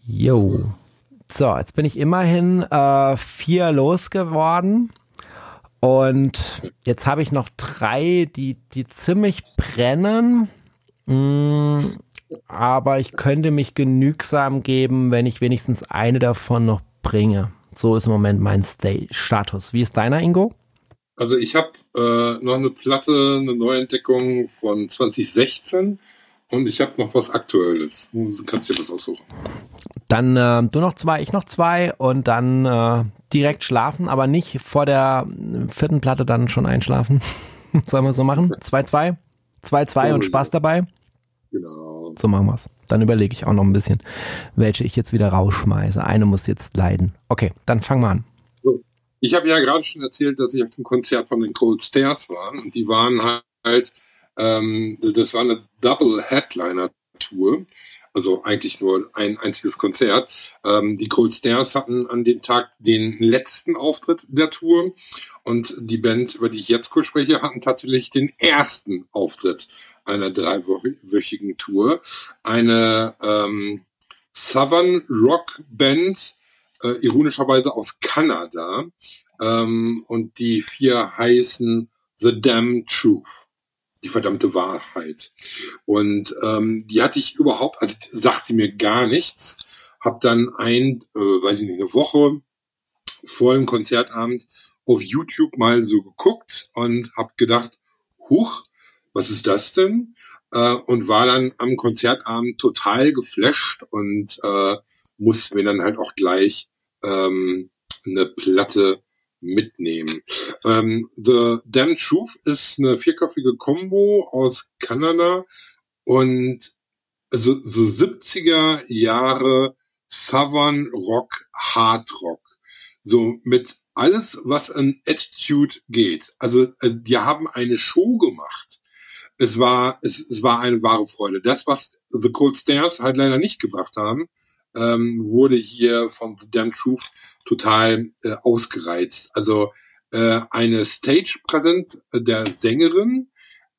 Yo. So, jetzt bin ich immerhin äh, vier losgeworden. Und jetzt habe ich noch drei, die, die ziemlich brennen. Mm, aber ich könnte mich genügsam geben, wenn ich wenigstens eine davon noch bringe. So ist im Moment mein Stay Status. Wie ist deiner, Ingo? Also ich habe äh, noch eine Platte, eine Neuentdeckung von 2016 und ich habe noch was Aktuelles. Du kannst dir das aussuchen. Dann äh, du noch zwei, ich noch zwei und dann äh, direkt schlafen, aber nicht vor der vierten Platte dann schon einschlafen. Sollen wir so machen? 2-2? 2-2 und Spaß dabei? Genau. So machen wir's. Dann überlege ich auch noch ein bisschen, welche ich jetzt wieder rausschmeiße. Eine muss jetzt leiden. Okay, dann fangen wir an. Ich habe ja gerade schon erzählt, dass ich auf dem Konzert von den Cold Stairs war. Und die waren halt, ähm, das war eine Double Headliner Tour also eigentlich nur ein einziges Konzert. Ähm, die Cold Stairs hatten an dem Tag den letzten Auftritt der Tour und die Band, über die ich jetzt kurz spreche, hatten tatsächlich den ersten Auftritt einer dreiwöchigen Tour. Eine ähm, Southern Rock Band, äh, ironischerweise aus Kanada. Ähm, und die vier heißen The Damn Truth die verdammte Wahrheit. Und ähm, die hatte ich überhaupt, also sagte mir gar nichts. Hab dann ein, äh, weiß ich nicht, eine Woche vor dem Konzertabend auf YouTube mal so geguckt und hab gedacht, huch, was ist das denn? Äh, und war dann am Konzertabend total geflasht und äh, musste mir dann halt auch gleich ähm, eine Platte mitnehmen. Ähm, The Damn Truth ist eine vierköpfige Combo aus Kanada und so, so 70er Jahre Southern Rock, Hard Rock. So mit alles, was an Attitude geht. Also, also die haben eine Show gemacht. Es war, es, es war eine wahre Freude. Das, was The Cold Stairs halt leider nicht gebracht haben, ähm, wurde hier von The Damn Truth total äh, ausgereizt. Also äh, eine Stage-Präsenz der Sängerin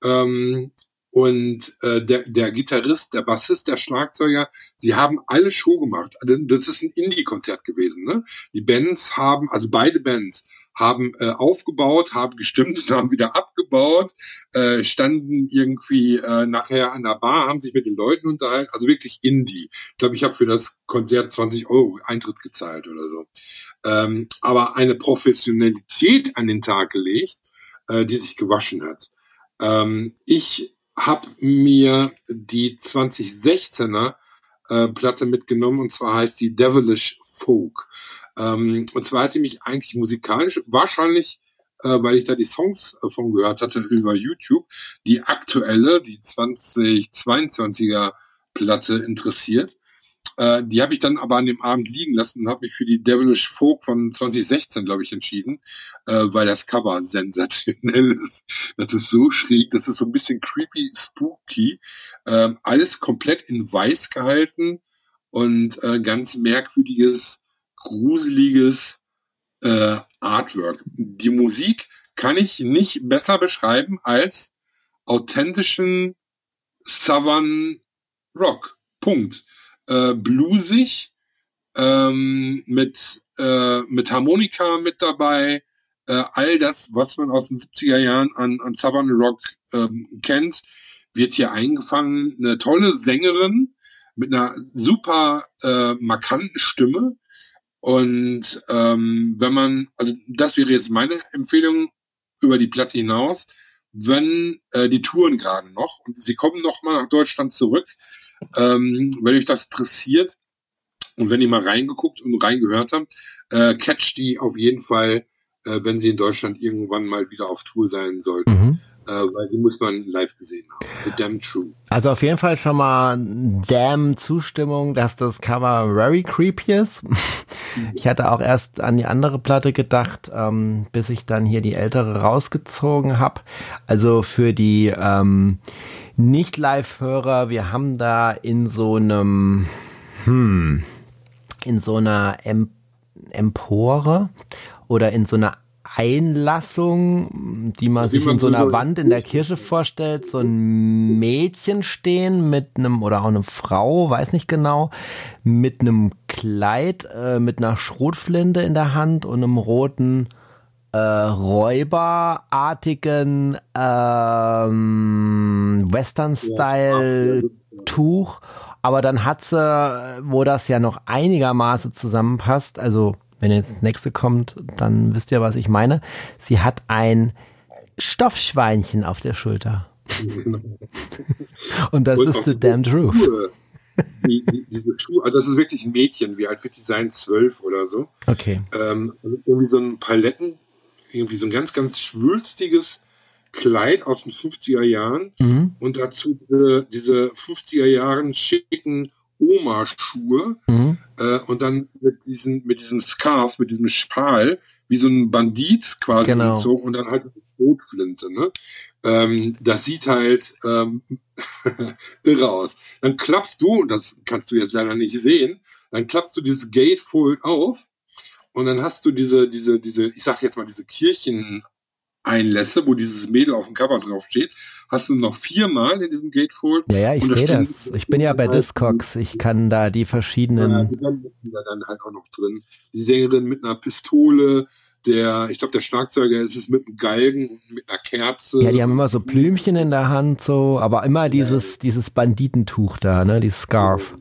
ähm, und äh, der, der Gitarrist, der Bassist, der Schlagzeuger, sie haben alle Show gemacht. Also, das ist ein Indie-Konzert gewesen. Ne? Die Bands haben, also beide Bands haben äh, aufgebaut, haben gestimmt und haben wieder abgebaut, äh, standen irgendwie äh, nachher an der Bar, haben sich mit den Leuten unterhalten, also wirklich Indie. Ich glaube, ich habe für das Konzert 20 Euro Eintritt gezahlt oder so. Ähm, aber eine Professionalität an den Tag gelegt, äh, die sich gewaschen hat. Ähm, ich habe mir die 2016er äh, Platte mitgenommen und zwar heißt die Devilish Folk. Ähm, und zwar hatte mich eigentlich musikalisch wahrscheinlich, äh, weil ich da die Songs äh, von gehört hatte über YouTube, die aktuelle, die 2022er Platte interessiert. Äh, die habe ich dann aber an dem Abend liegen lassen und habe mich für die Devilish Folk von 2016, glaube ich, entschieden, weil das Cover sensationell ist. Das ist so schräg, das ist so ein bisschen creepy, spooky. Äh, alles komplett in weiß gehalten und ganz merkwürdiges gruseliges äh, Artwork. Die Musik kann ich nicht besser beschreiben als authentischen Southern Rock. Punkt. äh, bluesig, ähm, mit, äh, mit Harmonika mit dabei, äh, all das, was man aus den 70er Jahren an, an Southern Rock ähm, kennt, wird hier eingefangen. Eine tolle Sängerin mit einer super äh, markanten Stimme. Und ähm, wenn man, also das wäre jetzt meine Empfehlung über die Platte hinaus, wenn äh, die Touren gerade noch und sie kommen noch mal nach Deutschland zurück, ähm, wenn euch das interessiert und wenn ihr mal reingeguckt und reingehört habt, äh, catch die auf jeden Fall äh, wenn sie in Deutschland irgendwann mal wieder auf Tour sein sollten. Mhm. Äh, weil die muss man live gesehen haben. The Damn True. Also auf jeden Fall schon mal damn Zustimmung, dass das Cover very creepy ist. Ich hatte auch erst an die andere Platte gedacht, ähm, bis ich dann hier die ältere rausgezogen habe. Also für die ähm, Nicht-Live-Hörer, wir haben da in so einem, hm, in so einer Em Empore oder in so einer Einlassung, die man sich in so einer Wand in der Kirche vorstellt, so ein Mädchen stehen mit einem oder auch eine Frau, weiß nicht genau, mit einem Kleid, äh, mit einer Schrotflinte in der Hand und einem roten äh, räuberartigen ähm, Western-Style-Tuch. Aber dann hat sie, wo das ja noch einigermaßen zusammenpasst, also wenn jetzt das nächste kommt, dann wisst ihr, was ich meine. Sie hat ein Stoffschweinchen auf der Schulter. Und das Und ist The Damned Roof. Die, die, diese Schuhe, also das ist wirklich ein Mädchen, wie alt wird die sein? Zwölf oder so. Okay. Ähm, irgendwie so ein Paletten, irgendwie so ein ganz, ganz schwülstiges Kleid aus den 50er Jahren mhm. und dazu äh, diese 50er Jahren schicken Oma-Schuhe mhm. äh, und dann mit diesem, mit diesem Scarf, mit diesem Schal, wie so ein Bandit quasi genau. gezogen und dann halt eine Rotflinte. Ne? Ähm, das sieht halt ähm, irre aus. Dann klappst du, das kannst du jetzt leider nicht sehen, dann klappst du dieses Gatefold auf und dann hast du diese, diese, diese, ich sag jetzt mal, diese Kirchen Einlässe, wo dieses Mädel auf dem Cover drauf steht, hast du noch viermal in diesem Gatefold. Ja, ja, ich sehe das. Ich bin ja bei Discogs. Ich kann da die verschiedenen. Ja, die dann halt auch noch drin. Die Sängerin mit einer Pistole, der, ich glaube, der Schlagzeuger ist es mit einem Galgen und mit einer Kerze. Ja, die haben immer so Blümchen in der Hand, so, aber immer dieses, ja. dieses Banditentuch da, ne, dieses Scarf.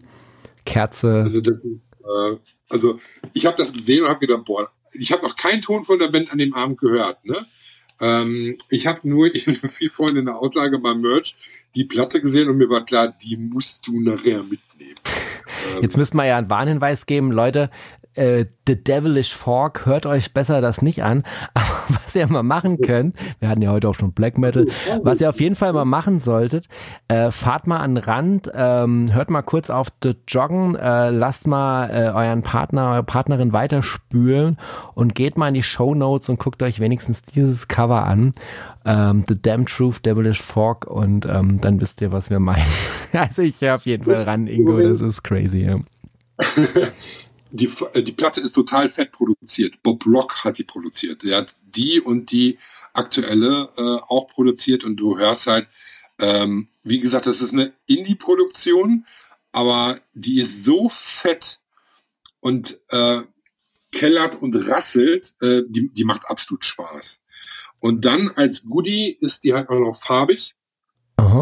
Kerze. Also, das, äh, also ich habe das gesehen und habe gedacht, boah, ich habe noch keinen Ton von der Band an dem Abend gehört, ne? Ähm, ich habe nur, wie vorhin in der Auslage beim Merch, die Platte gesehen und mir war klar, die musst du nachher mitnehmen. Jetzt müssten wir ja einen Warnhinweis geben, Leute, äh, The Devilish Fork, hört euch besser das nicht an. Aber was ihr mal machen könnt, wir hatten ja heute auch schon Black Metal, was ihr auf jeden Fall mal machen solltet, äh, fahrt mal an den Rand, ähm, hört mal kurz auf The Joggen, äh, lasst mal äh, euren Partner, eure Partnerin weiterspülen und geht mal in die Show Notes und guckt euch wenigstens dieses Cover an. Ähm, The Damn Truth, Devilish Fork und ähm, dann wisst ihr, was wir meinen. also ich höre auf jeden Fall ran, Ingo, das ist crazy. Ja. die, äh, die Platte ist total fett produziert. Bob Rock hat die produziert. Der hat die und die aktuelle äh, auch produziert und du hörst halt, ähm, wie gesagt, das ist eine Indie-Produktion, aber die ist so fett und äh, kellert und rasselt, äh, die, die macht absolut Spaß. Und dann als Goodie ist die halt auch noch farbig. Aha.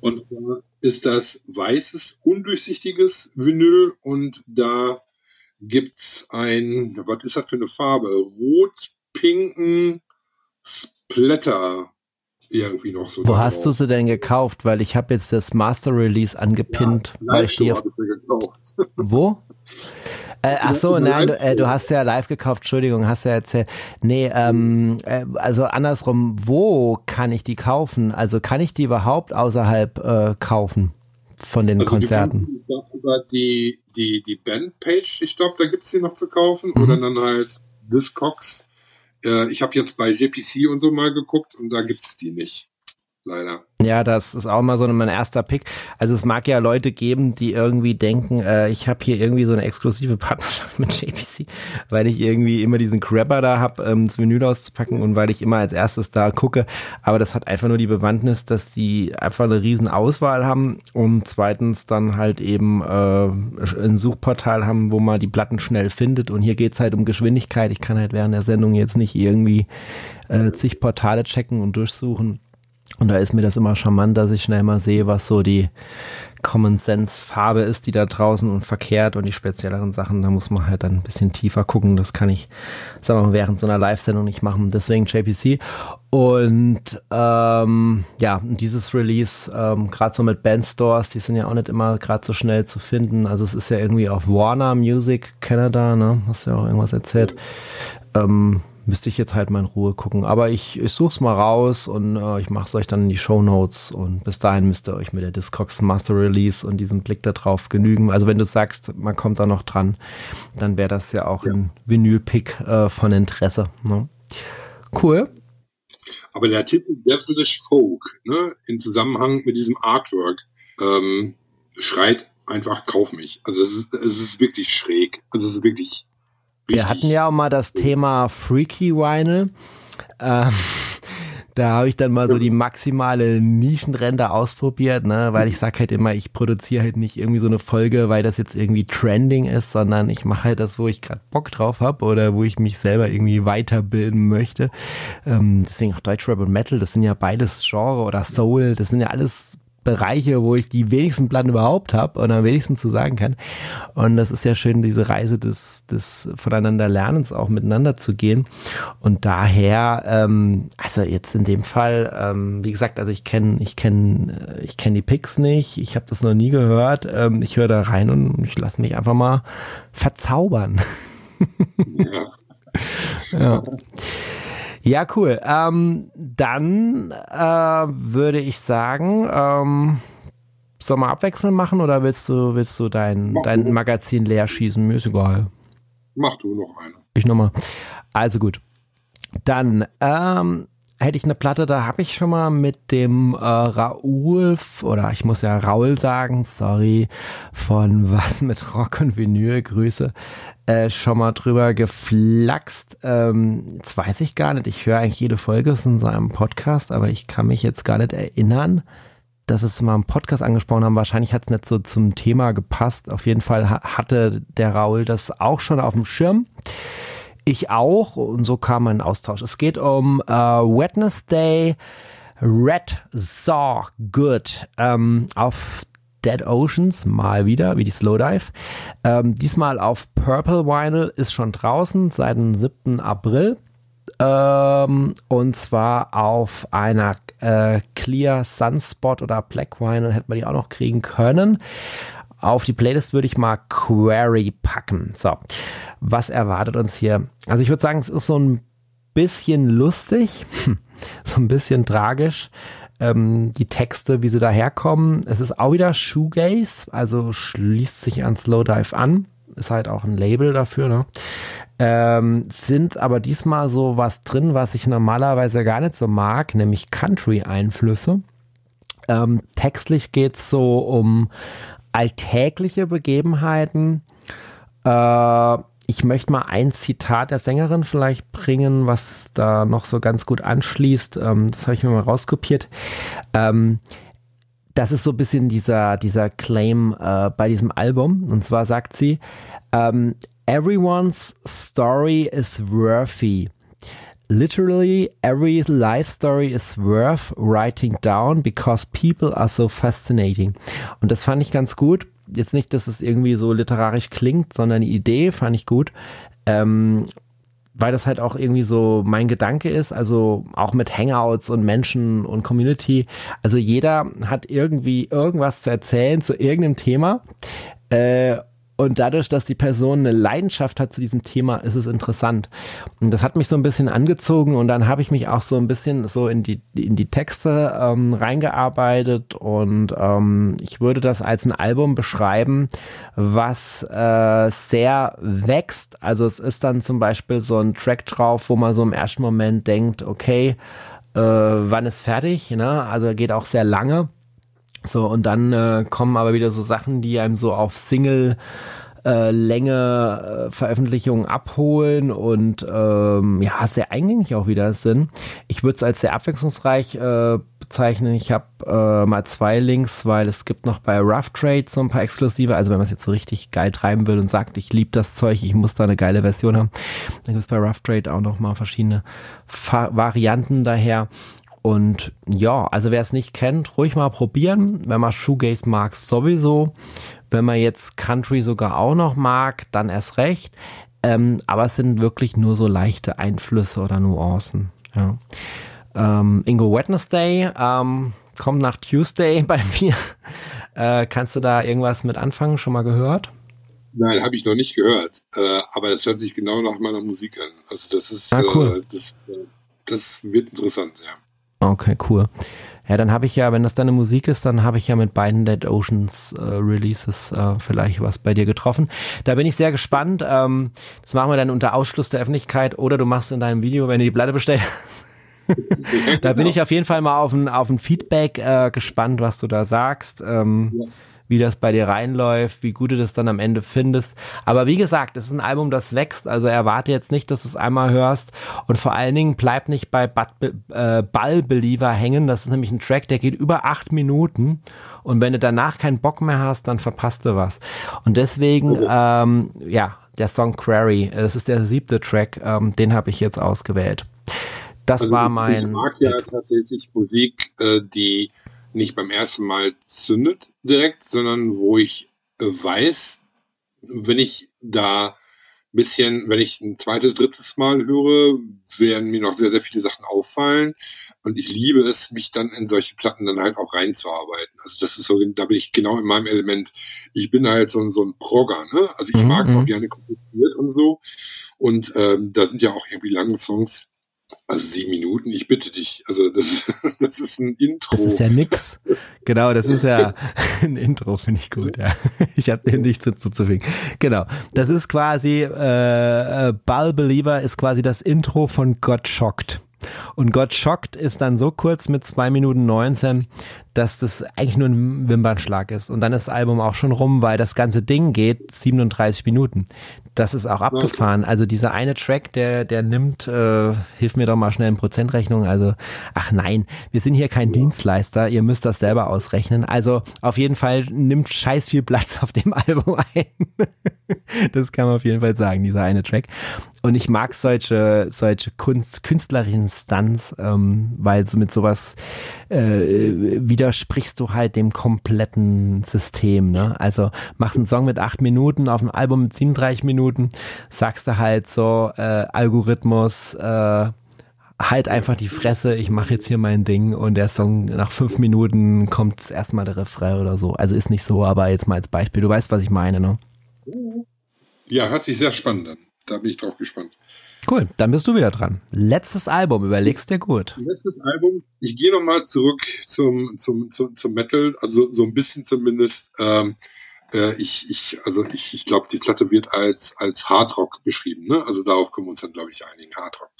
Und da ist das weißes, undurchsichtiges Vinyl und da gibt's ein, was ist das für eine Farbe? Rot-pinken Splatter irgendwie noch so. Wo hast du sie denn gekauft? Weil ich habe jetzt das Master Release angepinnt. Ja, weil ich auf... Wo? Äh, ach so, nein, du, äh, du, hast ja live gekauft, Entschuldigung, hast ja erzählt. Nee, ähm, äh, also andersrum, wo kann ich die kaufen? Also kann ich die überhaupt außerhalb äh, kaufen? Von den also Konzerten? Die über die, die, die Bandpage, ich glaube, da gibt es die noch zu kaufen. Mhm. Oder dann halt Discogs. Äh, ich habe jetzt bei JPC und so mal geguckt und da gibt es die nicht. Leider. Ja, das ist auch mal so mein erster Pick. Also es mag ja Leute geben, die irgendwie denken, äh, ich habe hier irgendwie so eine exklusive Partnerschaft mit JPC, weil ich irgendwie immer diesen Grabber da habe, ähm, das Menü auszupacken und weil ich immer als erstes da gucke. Aber das hat einfach nur die Bewandtnis, dass die einfach eine riesen Auswahl haben und zweitens dann halt eben äh, ein Suchportal haben, wo man die Platten schnell findet. Und hier geht's halt um Geschwindigkeit. Ich kann halt während der Sendung jetzt nicht irgendwie äh, zig Portale checken und durchsuchen. Und da ist mir das immer charmant, dass ich schnell mal sehe, was so die Common Sense Farbe ist, die da draußen und verkehrt und die spezielleren Sachen, da muss man halt dann ein bisschen tiefer gucken. Das kann ich, sagen wir mal, während so einer Live-Sendung nicht machen. Deswegen JPC. Und ähm, ja, dieses Release, ähm, gerade so mit Bandstores, die sind ja auch nicht immer gerade so schnell zu finden. Also es ist ja irgendwie auf Warner Music Canada, ne? Hast du ja auch irgendwas erzählt. Ähm, müsste ich jetzt halt mal in Ruhe gucken. Aber ich, ich suche es mal raus und äh, ich mache es euch dann in die Show Notes und bis dahin müsst ihr euch mit der Discogs Master Release und diesem Blick darauf genügen. Also wenn du sagst, man kommt da noch dran, dann wäre das ja auch ja. ein Vinyl-Pick äh, von Interesse. Ne? Cool. Aber der Titel Devilish Folk, ne, in Zusammenhang mit diesem Artwork, ähm, schreit einfach, kauf mich. Also es ist, es ist wirklich schräg. Also es ist wirklich wir hatten ja auch mal das Thema Freaky Vinyl. Ähm, da habe ich dann mal so die maximale Nischenrente ausprobiert, ne, weil ich sag halt immer, ich produziere halt nicht irgendwie so eine Folge, weil das jetzt irgendwie trending ist, sondern ich mache halt das, wo ich gerade Bock drauf habe oder wo ich mich selber irgendwie weiterbilden möchte. Ähm, deswegen auch Deutschrap und Metal, das sind ja beides Genre oder Soul, das sind ja alles Bereiche, wo ich die wenigsten Platten überhaupt habe und am wenigsten zu sagen kann. Und das ist ja schön, diese Reise des, des voneinander Lernens auch miteinander zu gehen. Und daher, ähm, also jetzt in dem Fall, ähm, wie gesagt, also ich kenne ich kenne ich kenne die Picks nicht, ich habe das noch nie gehört. Ähm, ich höre da rein und ich lasse mich einfach mal verzaubern. ja. ja. Ja, cool. Ähm, dann äh, würde ich sagen, ähm, sollen wir abwechselnd machen oder willst du, willst du dein, dein Magazin leer schießen? Mir ist egal. Mach du noch eine. Ich nochmal. Also gut. Dann, ähm, hätte ich eine Platte, da habe ich schon mal mit dem äh, Raoul, oder ich muss ja Raul sagen, sorry, von Was mit Rock und Vinyl, Grüße, äh, schon mal drüber geflaxt. Ähm, jetzt weiß ich gar nicht, ich höre eigentlich jede Folge in seinem Podcast, aber ich kann mich jetzt gar nicht erinnern, dass es mal im Podcast angesprochen haben. Wahrscheinlich hat es nicht so zum Thema gepasst. Auf jeden Fall hatte der Raul das auch schon auf dem Schirm. Ich auch und so kam ein Austausch. Es geht um äh, Wednesday Red Saw Good ähm, auf Dead Oceans, mal wieder, wie die Slowdive. Ähm, diesmal auf Purple Vinyl, ist schon draußen seit dem 7. April. Ähm, und zwar auf einer äh, Clear Sunspot oder Black Vinyl hätte man die auch noch kriegen können. Auf die Playlist würde ich mal Query packen. So, was erwartet uns hier? Also ich würde sagen, es ist so ein bisschen lustig, so ein bisschen tragisch. Ähm, die Texte, wie sie daherkommen. Es ist auch wieder Shoegaze, also schließt sich an Slowdive an. Ist halt auch ein Label dafür, ne? Ähm, sind aber diesmal so was drin, was ich normalerweise gar nicht so mag, nämlich Country-Einflüsse. Ähm, textlich geht's so um alltägliche Begebenheiten. Äh, ich möchte mal ein Zitat der Sängerin vielleicht bringen, was da noch so ganz gut anschließt. Ähm, das habe ich mir mal rauskopiert. Ähm, das ist so ein bisschen dieser, dieser Claim äh, bei diesem Album. Und zwar sagt sie, ähm, Everyone's story is worthy. Literally, every life story is worth writing down because people are so fascinating. Und das fand ich ganz gut. Jetzt nicht, dass es irgendwie so literarisch klingt, sondern die Idee fand ich gut. Ähm, weil das halt auch irgendwie so mein Gedanke ist, also auch mit Hangouts und Menschen und Community. Also jeder hat irgendwie irgendwas zu erzählen zu irgendeinem Thema. Äh, und dadurch, dass die Person eine Leidenschaft hat zu diesem Thema, ist es interessant. Und das hat mich so ein bisschen angezogen und dann habe ich mich auch so ein bisschen so in die, in die Texte ähm, reingearbeitet und ähm, ich würde das als ein Album beschreiben, was äh, sehr wächst. Also es ist dann zum Beispiel so ein Track drauf, wo man so im ersten Moment denkt, okay, äh, wann ist fertig, ne? Also geht auch sehr lange. So, und dann äh, kommen aber wieder so Sachen, die einem so auf Single äh, Länge äh, Veröffentlichungen abholen und ähm, ja, sehr eingängig auch wieder sind. Ich würde es als sehr abwechslungsreich äh, bezeichnen. Ich habe äh, mal zwei Links, weil es gibt noch bei Rough Trade so ein paar exklusive. Also wenn man es jetzt so richtig geil treiben will und sagt, ich liebe das Zeug, ich muss da eine geile Version haben, dann gibt es bei Rough Trade auch noch mal verschiedene Fa Varianten daher. Und ja, also wer es nicht kennt, ruhig mal probieren. Wenn man Shoegaze mag, sowieso. Wenn man jetzt Country sogar auch noch mag, dann erst recht. Ähm, aber es sind wirklich nur so leichte Einflüsse oder Nuancen. Ja. Ähm, Ingo Wednesday ähm, kommt nach Tuesday bei mir. Äh, kannst du da irgendwas mit anfangen? Schon mal gehört? Nein, habe ich noch nicht gehört. Äh, aber es hört sich genau nach meiner Musik an. Also das ist, ah, cool. äh, das, äh, das wird interessant, ja. Okay, cool. Ja, dann habe ich ja, wenn das deine Musik ist, dann habe ich ja mit beiden Dead Oceans äh, Releases äh, vielleicht was bei dir getroffen. Da bin ich sehr gespannt. Ähm, das machen wir dann unter Ausschluss der Öffentlichkeit oder du machst in deinem Video, wenn du die Platte bestellst. da bin ich auf jeden Fall mal auf ein, auf ein Feedback äh, gespannt, was du da sagst. Ähm, ja wie das bei dir reinläuft, wie gut du das dann am Ende findest. Aber wie gesagt, es ist ein Album, das wächst. Also erwarte jetzt nicht, dass du es einmal hörst. Und vor allen Dingen bleib nicht bei äh, Ball Believer hängen. Das ist nämlich ein Track, der geht über acht Minuten. Und wenn du danach keinen Bock mehr hast, dann verpasst du was. Und deswegen, okay. ähm, ja, der Song Query, das ist der siebte Track, ähm, den habe ich jetzt ausgewählt. Das also war mein. Ich mag ja tatsächlich Musik, äh, die nicht beim ersten Mal zündet direkt, sondern wo ich weiß, wenn ich da ein bisschen, wenn ich ein zweites, drittes Mal höre, werden mir noch sehr, sehr viele Sachen auffallen. Und ich liebe es, mich dann in solche Platten dann halt auch reinzuarbeiten. Also das ist so, da bin ich genau in meinem Element. Ich bin halt so, so ein Progger, ne? Also ich mhm. mag es auch mhm. gerne kompliziert und so. Und ähm, da sind ja auch irgendwie lange Songs also sieben Minuten, ich bitte dich. Also das, das ist ein Intro. Das ist ja nix. Genau, das ist ja ein Intro, finde ich gut. Ja. Ich habe dem nichts zuzufügen. Genau, das ist quasi äh, äh, Ball Believer ist quasi das Intro von God Shocked. Und God Shocked ist dann so kurz mit zwei Minuten 19, dass das eigentlich nur ein Wimpernschlag ist. Und dann ist das Album auch schon rum, weil das ganze Ding geht 37 Minuten. Das ist auch abgefahren. Also dieser eine Track, der, der nimmt, äh, hilf mir doch mal schnell in Prozentrechnung. Also, ach nein, wir sind hier kein Dienstleister, ihr müsst das selber ausrechnen. Also auf jeden Fall nimmt scheiß viel Platz auf dem Album ein. das kann man auf jeden Fall sagen, dieser eine Track. Und ich mag solche, solche Kunst, künstlerischen Stunts, ähm, weil so mit sowas äh, widersprichst du halt dem kompletten System. Ne? Also machst einen Song mit acht Minuten auf einem Album mit 37 Minuten, sagst du halt so, äh, Algorithmus, äh, halt einfach die Fresse, ich mache jetzt hier mein Ding und der Song nach fünf Minuten kommt erstmal der Refrain oder so. Also ist nicht so, aber jetzt mal als Beispiel, du weißt, was ich meine, ne? Ja, hört sich sehr spannend an da bin ich drauf gespannt. Cool, dann bist du wieder dran. Letztes Album, überlegst dir gut. Letztes Album. Ich gehe nochmal zurück zum, zum, zum, zum Metal, also so ein bisschen zumindest. Ähm, äh, ich, ich, also ich, ich glaube, die Platte wird als, als Hardrock beschrieben. Ne? Also darauf können wir uns dann, glaube ich, einigen. Hardrock.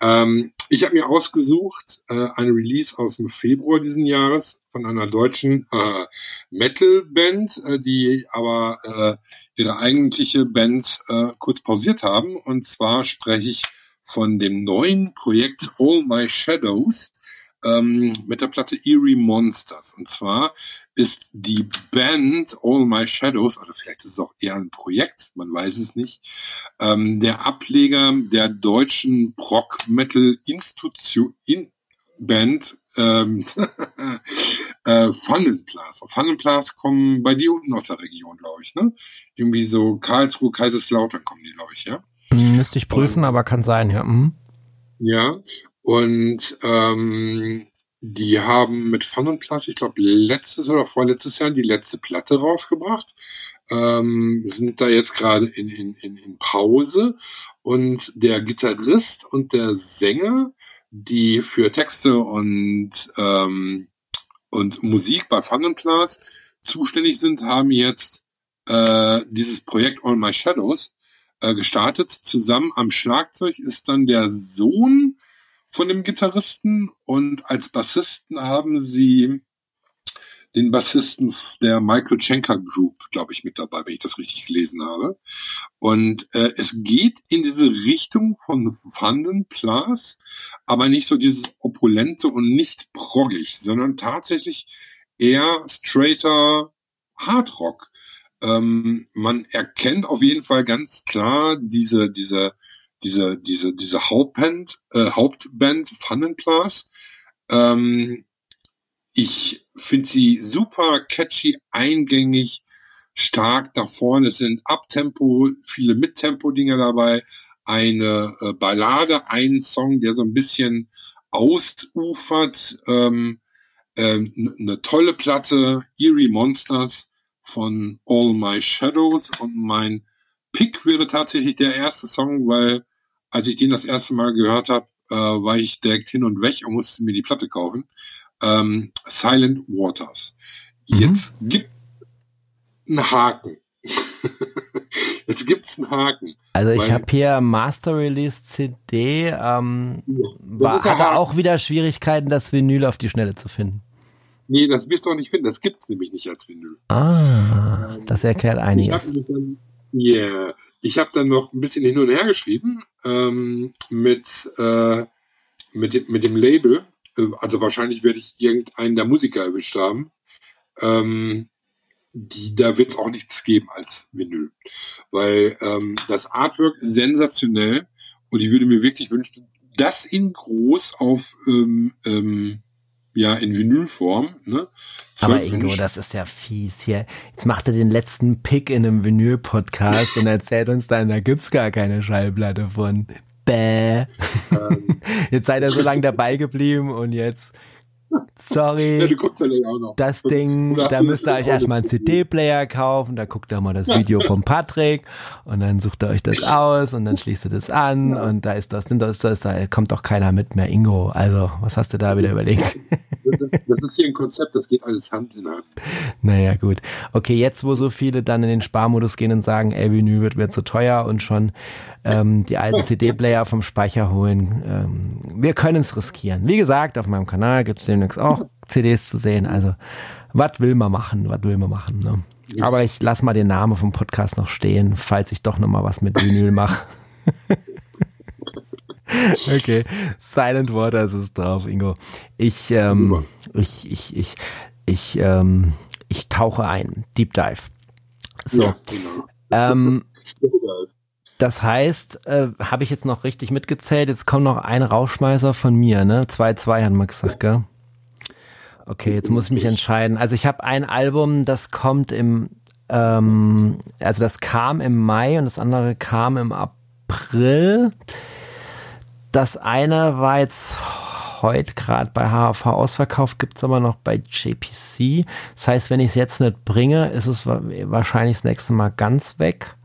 Ähm, ich habe mir ausgesucht äh, eine Release aus dem Februar diesen Jahres von einer deutschen äh, Metal-Band, äh, die aber äh, ihre eigentliche Band äh, kurz pausiert haben. Und zwar spreche ich von dem neuen Projekt All My Shadows ähm, mit der Platte Eerie Monsters. Und zwar ist die Band All My Shadows, oder vielleicht ist es auch eher ein Projekt, man weiß es nicht, ähm, der Ableger der deutschen Prog-Metal-Institution, in Band ähm, äh, kommen bei dir unten aus der Region, glaube ich, ne? Irgendwie so Karlsruhe, Kaiserslautern kommen die, glaube ich, ja? Müsste ich prüfen, Und, aber kann sein, ja. Mhm. Ja, und ähm, die haben mit Fun und Plus, ich glaube, letztes oder vorletztes Jahr die letzte Platte rausgebracht. Ähm, sind da jetzt gerade in, in, in, Pause. Und der Gitarrist und der Sänger, die für Texte und, ähm, und Musik bei Fun and Plus zuständig sind, haben jetzt äh, dieses Projekt All My Shadows äh, gestartet. Zusammen am Schlagzeug ist dann der Sohn von dem Gitarristen und als Bassisten haben sie den Bassisten der Michael Schenker Group, glaube ich, mit dabei, wenn ich das richtig gelesen habe. Und äh, es geht in diese Richtung von Fanden Plus, aber nicht so dieses opulente und nicht proggig, sondern tatsächlich eher straighter Hardrock. Ähm, man erkennt auf jeden Fall ganz klar diese, diese, diese, diese, diese Hauptband, äh, Hauptband Fundenplas. Ähm, ich finde sie super catchy, eingängig, stark da vorne. Es sind Abtempo, viele Mittempo-Dinger dabei, eine äh, Ballade, ein Song, der so ein bisschen ausufert. Ähm, ähm, eine tolle Platte, Eerie Monsters von All My Shadows und mein Pick wäre tatsächlich der erste Song, weil als ich den das erste Mal gehört habe, äh, war ich direkt hin und weg und musste mir die Platte kaufen. Ähm, Silent Waters. Mhm. Jetzt gibt einen Haken. Jetzt gibt's einen Haken. Also ich habe hier Master Release CD, ähm, ja, war, hatte auch wieder Schwierigkeiten, das Vinyl auf die Schnelle zu finden. Nee, das wirst du auch nicht finden. Das gibt's nämlich nicht als Vinyl. Ah, das erklärt einiges. Dann, yeah, ich hab dann noch ein bisschen hin und her geschrieben ähm, mit, äh, mit, dem, mit dem Label. Äh, also wahrscheinlich werde ich irgendeinen der Musiker erwischt haben. Ähm, die, da wird es auch nichts geben als Vinyl. Weil ähm, das Artwork ist sensationell und ich würde mir wirklich wünschen, das in groß auf ähm, ähm, ja in Vinylform. Ne? Aber Ingo, das ist ja fies hier. Jetzt macht er den letzten Pick in einem Vinyl-Podcast und erzählt uns dann, da gibt's gar keine Schallplatte von. Bäh. Ähm. Jetzt seid ihr so lange dabei geblieben und jetzt Sorry. Ja, das Ding, da müsst ihr euch erstmal einen CD-Player kaufen, da guckt ihr mal das Video von Patrick und dann sucht ihr euch das aus und dann schließt ihr das an ja. und da ist das, das, das, da kommt doch keiner mit mehr. Ingo, also was hast du da wieder überlegt? Das ist hier ein Konzept, das geht alles Hand in Hand. Naja, gut. Okay, jetzt wo so viele dann in den Sparmodus gehen und sagen, ey, Vinyl wird mir zu teuer und schon ähm, die alten CD-Player vom Speicher holen. Ähm, wir können es riskieren. Wie gesagt, auf meinem Kanal gibt es demnächst auch CDs zu sehen. Also, was will man machen? Was will man machen? Ne? Aber ich lasse mal den Namen vom Podcast noch stehen, falls ich doch nochmal was mit Vinyl mache. okay, Silent Waters ist drauf, Ingo. Ich, ähm, ich, ich, ich, ich, ähm, ich tauche ein. Deep Dive. So. Ja, genau. ähm, das heißt, äh, habe ich jetzt noch richtig mitgezählt, jetzt kommt noch ein Rauschmeißer von mir, ne? 2-2 hat man gesagt, gell? Okay, jetzt muss ich mich entscheiden. Also ich habe ein Album, das kommt im, ähm, also das kam im Mai und das andere kam im April. Das eine war jetzt heute gerade bei HV ausverkauft, gibt es aber noch bei JPC. Das heißt, wenn ich es jetzt nicht bringe, ist es wahrscheinlich das nächste Mal ganz weg.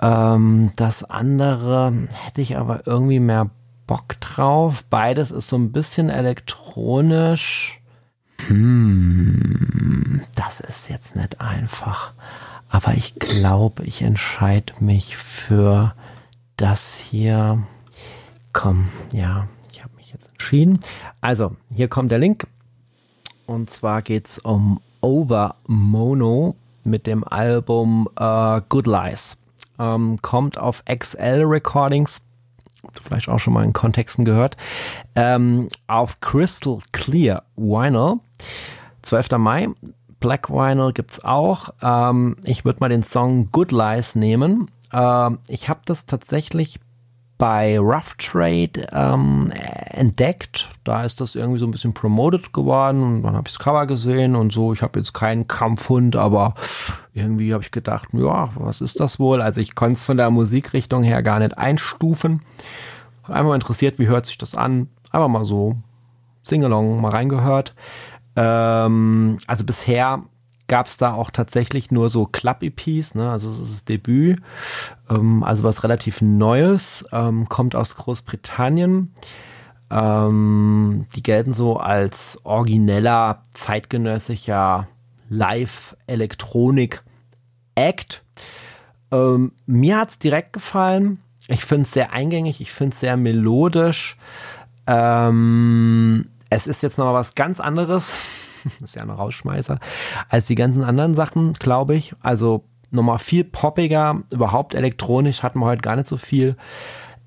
Ähm, das andere hätte ich aber irgendwie mehr Bock drauf. Beides ist so ein bisschen elektronisch. Hm, das ist jetzt nicht einfach. Aber ich glaube, ich entscheide mich für das hier. Komm, ja, ich habe mich jetzt entschieden. Also, hier kommt der Link. Und zwar geht es um Over Mono mit dem Album uh, Good Lies ähm, kommt auf XL Recordings, vielleicht auch schon mal in Kontexten gehört, ähm, auf Crystal Clear Vinyl, 12. Mai. Black Vinyl gibt's auch. Ähm, ich würde mal den Song Good Lies nehmen. Ähm, ich habe das tatsächlich bei Rough Trade ähm, entdeckt. Da ist das irgendwie so ein bisschen promoted geworden und dann habe ich das Cover gesehen und so. Ich habe jetzt keinen Kampfhund, aber irgendwie habe ich gedacht, ja, was ist das wohl? Also ich konnte es von der Musikrichtung her gar nicht einstufen. Einmal interessiert, wie hört sich das an? Einfach mal so Singalong mal reingehört. Ähm, also bisher gab es da auch tatsächlich nur so Club-EPs, ne? also es ist das Debüt, ähm, also was relativ Neues, ähm, kommt aus Großbritannien. Ähm, die gelten so als origineller, zeitgenössischer Live-Elektronik-Act. Ähm, mir hat's direkt gefallen. Ich finde es sehr eingängig, ich finde es sehr melodisch. Ähm, es ist jetzt noch was ganz anderes. Das ist ja ein Rausschmeißer. Als die ganzen anderen Sachen, glaube ich. Also nochmal viel poppiger. Überhaupt elektronisch hatten wir heute gar nicht so viel.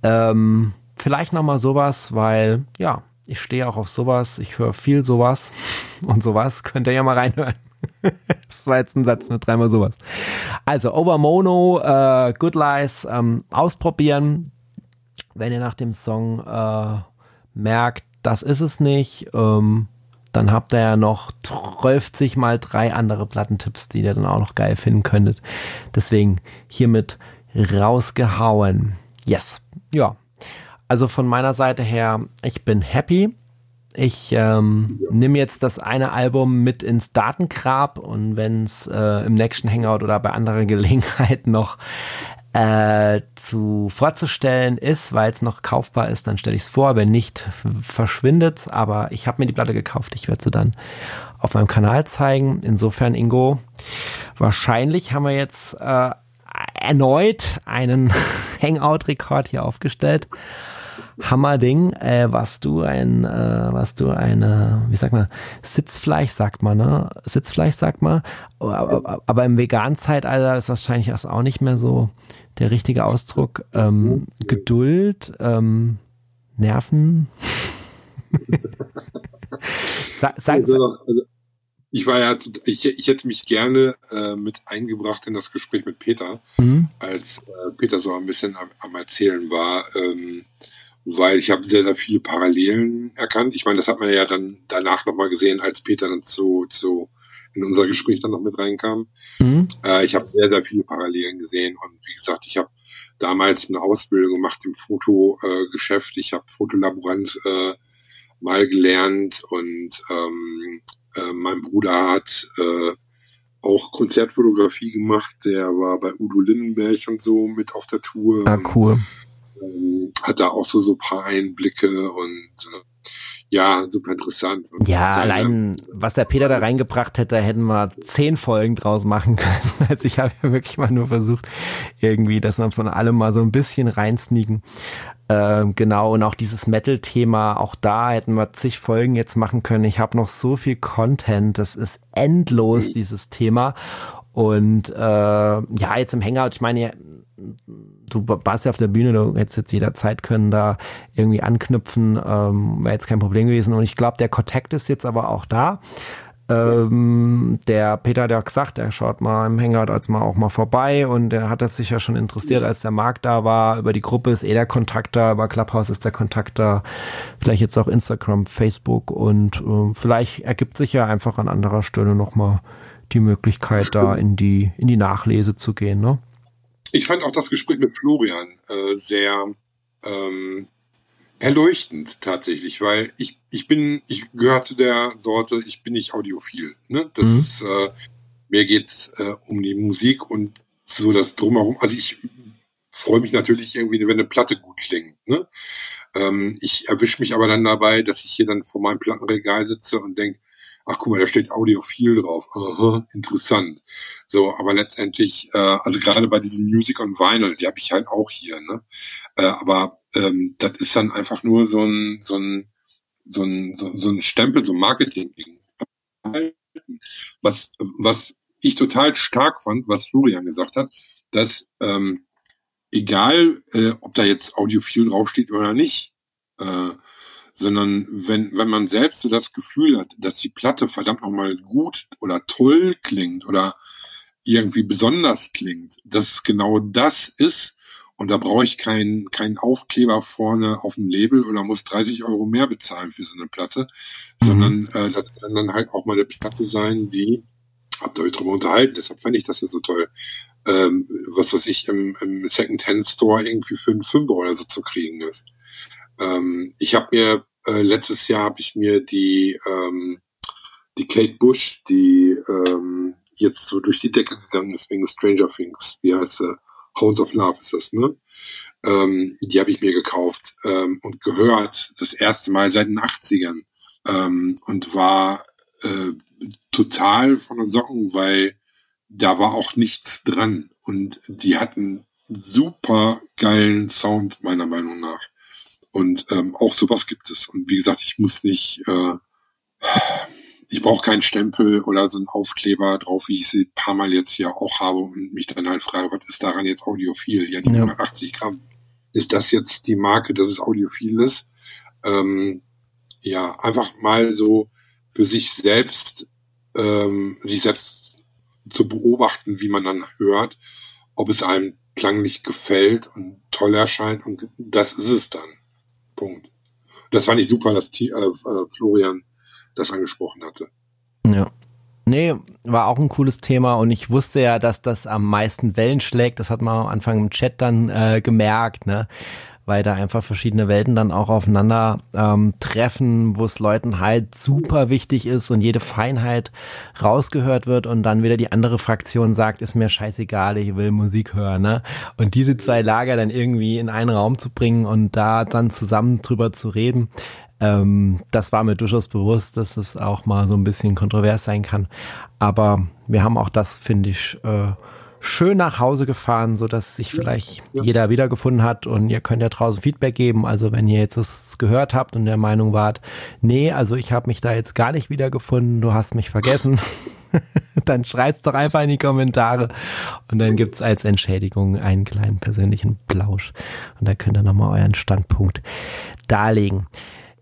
Ähm, vielleicht nochmal sowas, weil, ja, ich stehe auch auf sowas. Ich höre viel sowas. Und sowas könnt ihr ja mal reinhören. das war jetzt ein Satz mit dreimal sowas. Also, Over Mono, äh, Good Lies, ähm, ausprobieren. Wenn ihr nach dem Song äh, merkt, das ist es nicht, ähm, dann habt ihr ja noch 12 mal drei andere Plattentipps, die ihr dann auch noch geil finden könntet. Deswegen hiermit rausgehauen. Yes. Ja. Also von meiner Seite her, ich bin happy. Ich ähm, nehme jetzt das eine Album mit ins Datengrab und wenn es äh, im nächsten Hangout oder bei anderer Gelegenheit noch äh, zu vorzustellen ist, weil es noch kaufbar ist, dann stelle ich es vor. Wenn nicht, verschwindet Aber ich habe mir die Platte gekauft. Ich werde sie dann auf meinem Kanal zeigen. Insofern, Ingo, wahrscheinlich haben wir jetzt äh, erneut einen Hangout-Rekord hier aufgestellt. Hammerding, äh, was du ein, äh, was du eine, wie sagt man, Sitzfleisch sagt man, ne? Sitzfleisch sagt man. Aber, aber im veganen Zeitalter ist wahrscheinlich das auch nicht mehr so der richtige Ausdruck. Ähm, Geduld, ähm, Nerven. sag, sag, also, also, ich war ja, ich, ich hätte mich gerne äh, mit eingebracht in das Gespräch mit Peter, mhm. als äh, Peter so ein bisschen am, am Erzählen war. Ähm, weil ich habe sehr, sehr viele Parallelen erkannt. Ich meine, das hat man ja dann danach nochmal gesehen, als Peter dann zu, zu in unser Gespräch dann noch mit reinkam. Mhm. Äh, ich habe sehr, sehr viele Parallelen gesehen und wie gesagt, ich habe damals eine Ausbildung gemacht im Fotogeschäft. Äh, ich habe Fotolaborant äh, mal gelernt und ähm, äh, mein Bruder hat äh, auch Konzertfotografie gemacht. Der war bei Udo Lindenberg und so mit auf der Tour. Ah, cool. Und, ähm, hat da auch so so paar Einblicke und äh, ja, super interessant. Ja, allein was der Peter da reingebracht hätte, hätten wir zehn Folgen draus machen können. Also ich habe ja wirklich mal nur versucht, irgendwie, dass man von allem mal so ein bisschen reinsneaken. Ähm, genau, und auch dieses Metal-Thema, auch da hätten wir zig Folgen jetzt machen können. Ich habe noch so viel Content, das ist endlos, mhm. dieses Thema. Und äh, ja, jetzt im Hangout, ich meine, du warst ja auf der Bühne, du hättest jetzt jederzeit können da irgendwie anknüpfen, ähm, wäre jetzt kein Problem gewesen. Und ich glaube, der Kontakt ist jetzt aber auch da. Ähm, der Peter hat ja gesagt, er schaut mal im Hangout als mal auch mal vorbei und er hat das sich ja schon interessiert, als der Markt da war. Über die Gruppe ist eh der Kontakt da, über Clubhouse ist der Kontakt da. Vielleicht jetzt auch Instagram, Facebook und äh, vielleicht ergibt sich ja einfach an anderer Stelle nochmal die Möglichkeit, da in die, in die Nachlese zu gehen, ne? Ich fand auch das Gespräch mit Florian äh, sehr ähm, erleuchtend tatsächlich, weil ich, ich bin, ich gehöre zu der Sorte, ich bin nicht audiophil. Ne? Das mhm. ist, äh, mir geht's äh, um die Musik und so das drumherum. Also ich freue mich natürlich irgendwie, wenn eine Platte gut klingt. Ne? Ähm, ich erwische mich aber dann dabei, dass ich hier dann vor meinem Plattenregal sitze und denke, ach guck mal, da steht Audiophil drauf. Aha, interessant. So, aber letztendlich, äh, also gerade bei diesen Music on Vinyl, die habe ich halt auch hier, ne? Äh, aber ähm, das ist dann einfach nur so ein, so ein, so ein, so, so ein Stempel, so ein Marketing-Ding. Was, was ich total stark fand, was Florian gesagt hat, dass ähm, egal, äh, ob da jetzt Audiophil draufsteht oder nicht, äh, sondern wenn, wenn man selbst so das Gefühl hat, dass die Platte verdammt nochmal gut oder toll klingt oder irgendwie besonders klingt, dass es genau das ist und da brauche ich keinen keinen Aufkleber vorne auf dem Label oder muss 30 Euro mehr bezahlen für so eine Platte, mhm. sondern äh, das kann dann halt auch mal eine Platte sein, die, habt ihr euch drüber unterhalten, deshalb fand ich das ja so toll, ähm, was weiß ich, im, im Second-Hand-Store irgendwie für einen Fünfer oder so zu kriegen ist. Ähm, ich habe mir äh, letztes Jahr habe ich mir die, ähm, die Kate Bush, die ähm, jetzt so durch die Decke gegangen ist wegen Stranger Things, wie heißt sie? Hounds of Love ist das, ne? Ähm, die habe ich mir gekauft ähm, und gehört das erste Mal seit den 80ern ähm, und war äh, total von den Socken, weil da war auch nichts dran und die hatten super geilen Sound meiner Meinung nach. Und ähm, auch sowas gibt es. Und wie gesagt, ich muss nicht, äh, ich brauche keinen Stempel oder so einen Aufkleber drauf, wie ich sie ein paar Mal jetzt hier auch habe und mich dann halt frage, was ist daran jetzt audiophil? Ja, die ja. 180 Gramm. Ist das jetzt die Marke, dass es audiophil ist? Ähm, ja, einfach mal so für sich selbst, ähm, sich selbst zu beobachten, wie man dann hört, ob es einem klanglich gefällt und toll erscheint und das ist es dann. Punkt. Das fand ich super, dass äh, äh, Florian das angesprochen hatte. Ja. Nee, war auch ein cooles Thema und ich wusste ja, dass das am meisten Wellen schlägt. Das hat man am Anfang im Chat dann äh, gemerkt, ne? Weil da einfach verschiedene Welten dann auch aufeinander ähm, treffen, wo es Leuten halt super wichtig ist und jede Feinheit rausgehört wird und dann wieder die andere Fraktion sagt, ist mir scheißegal, ich will Musik hören. Ne? Und diese zwei Lager dann irgendwie in einen Raum zu bringen und da dann zusammen drüber zu reden, ähm, das war mir durchaus bewusst, dass es auch mal so ein bisschen kontrovers sein kann. Aber wir haben auch das, finde ich, äh, schön nach Hause gefahren, so dass sich vielleicht ja. jeder wiedergefunden hat und ihr könnt ja draußen Feedback geben. Also wenn ihr jetzt das gehört habt und der Meinung wart, nee, also ich habe mich da jetzt gar nicht wiedergefunden, du hast mich vergessen, dann schreit's doch einfach in die Kommentare und dann gibt's als Entschädigung einen kleinen persönlichen Plausch und da könnt ihr nochmal euren Standpunkt darlegen.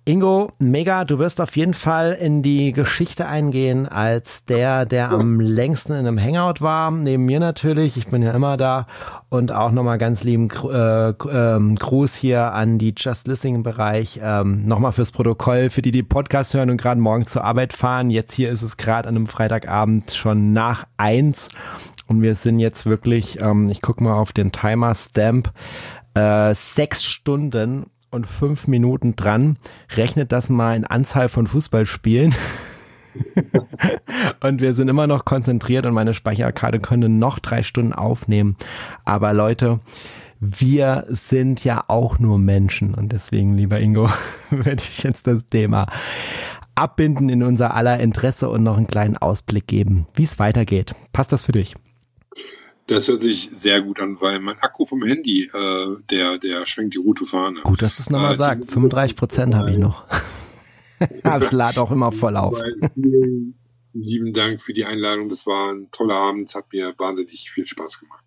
Ingo, mega, du wirst auf jeden Fall in die Geschichte eingehen als der, der am längsten in einem Hangout war. Neben mir natürlich, ich bin ja immer da. Und auch nochmal ganz lieben äh, äh, Gruß hier an die Just Listening Bereich. Ähm, nochmal fürs Protokoll, für die, die Podcast hören und gerade morgen zur Arbeit fahren. Jetzt hier ist es gerade an einem Freitagabend schon nach eins. Und wir sind jetzt wirklich, ähm, ich gucke mal auf den Timer Stamp, äh, sechs Stunden und fünf Minuten dran. Rechnet das mal in Anzahl von Fußballspielen. und wir sind immer noch konzentriert und meine Speicherkarte könnte noch drei Stunden aufnehmen. Aber Leute, wir sind ja auch nur Menschen und deswegen, lieber Ingo, werde ich jetzt das Thema abbinden in unser aller Interesse und noch einen kleinen Ausblick geben, wie es weitergeht. Passt das für dich? Das hört sich sehr gut an, weil mein Akku vom Handy, äh, der, der schwenkt die Route Fahne. Gut, dass du es nochmal äh, sagst. 35 Prozent habe ich noch. ich lade auch immer voll auf. Lieben Dank für die Einladung. Das war ein toller Abend. Es hat mir wahnsinnig viel Spaß gemacht.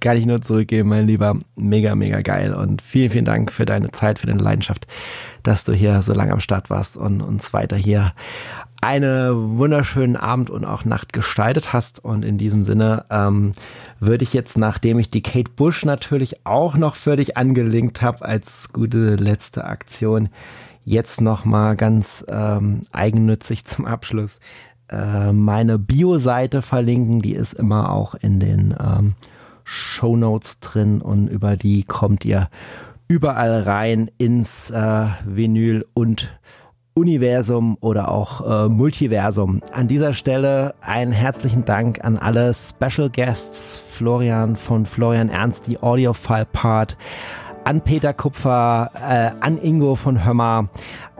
Kann ich nur zurückgeben, mein Lieber. Mega, mega geil. Und vielen, vielen Dank für deine Zeit, für deine Leidenschaft, dass du hier so lange am Start warst und uns weiter hier einen wunderschönen Abend und auch Nacht gestaltet hast. Und in diesem Sinne ähm, würde ich jetzt, nachdem ich die Kate Bush natürlich auch noch für dich angelinkt habe als gute letzte Aktion, jetzt noch mal ganz ähm, eigennützig zum Abschluss äh, meine Bio-Seite verlinken. Die ist immer auch in den ähm, Show Notes drin und über die kommt ihr überall rein ins äh, Vinyl und Universum oder auch äh, Multiversum. An dieser Stelle einen herzlichen Dank an alle Special Guests, Florian von Florian Ernst, die Audiophile Part, an Peter Kupfer, äh, an Ingo von Hömmer.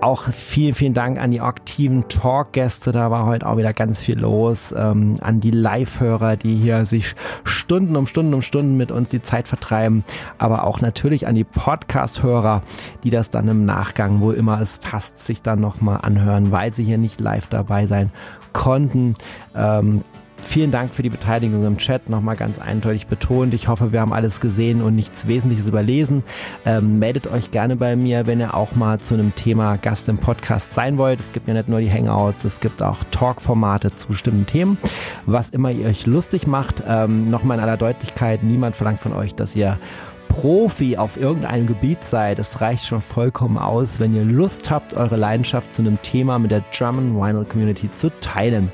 Auch vielen, vielen Dank an die aktiven Talk-Gäste. Da war heute auch wieder ganz viel los. Ähm, an die Live-Hörer, die hier sich Stunden um Stunden um Stunden mit uns die Zeit vertreiben. Aber auch natürlich an die Podcast-Hörer, die das dann im Nachgang, wo immer es passt, sich dann nochmal anhören, weil sie hier nicht live dabei sein konnten. Ähm, Vielen Dank für die Beteiligung im Chat, nochmal ganz eindeutig betont. Ich hoffe, wir haben alles gesehen und nichts Wesentliches überlesen. Ähm, meldet euch gerne bei mir, wenn ihr auch mal zu einem Thema Gast im Podcast sein wollt. Es gibt ja nicht nur die Hangouts, es gibt auch Talk-Formate zu bestimmten Themen. Was immer ihr euch lustig macht, ähm, nochmal in aller Deutlichkeit, niemand verlangt von euch, dass ihr Profi auf irgendeinem Gebiet seid, es reicht schon vollkommen aus, wenn ihr Lust habt, eure Leidenschaft zu einem Thema mit der German Vinyl Community zu teilen.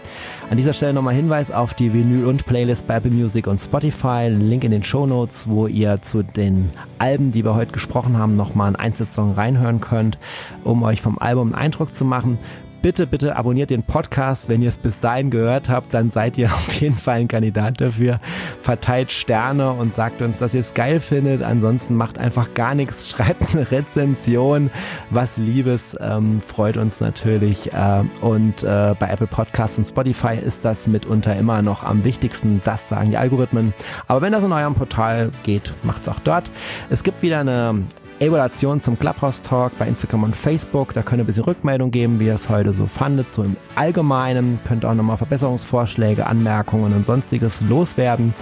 An dieser Stelle nochmal Hinweis auf die Vinyl und Playlist bei Apple Music und Spotify. Link in den Show Notes, wo ihr zu den Alben, die wir heute gesprochen haben, nochmal einen Einzelsong reinhören könnt, um euch vom Album einen Eindruck zu machen bitte, bitte abonniert den Podcast. Wenn ihr es bis dahin gehört habt, dann seid ihr auf jeden Fall ein Kandidat dafür. Verteilt Sterne und sagt uns, dass ihr es geil findet. Ansonsten macht einfach gar nichts. Schreibt eine Rezension. Was Liebes ähm, freut uns natürlich. Äh, und äh, bei Apple Podcasts und Spotify ist das mitunter immer noch am wichtigsten. Das sagen die Algorithmen. Aber wenn das in eurem Portal geht, macht es auch dort. Es gibt wieder eine Evaluation zum Clubhouse Talk bei Instagram und Facebook. Da könnt ihr ein bisschen Rückmeldung geben, wie ihr es heute so fandet, so im Allgemeinen. Könnt auch nochmal Verbesserungsvorschläge, Anmerkungen und sonstiges loswerden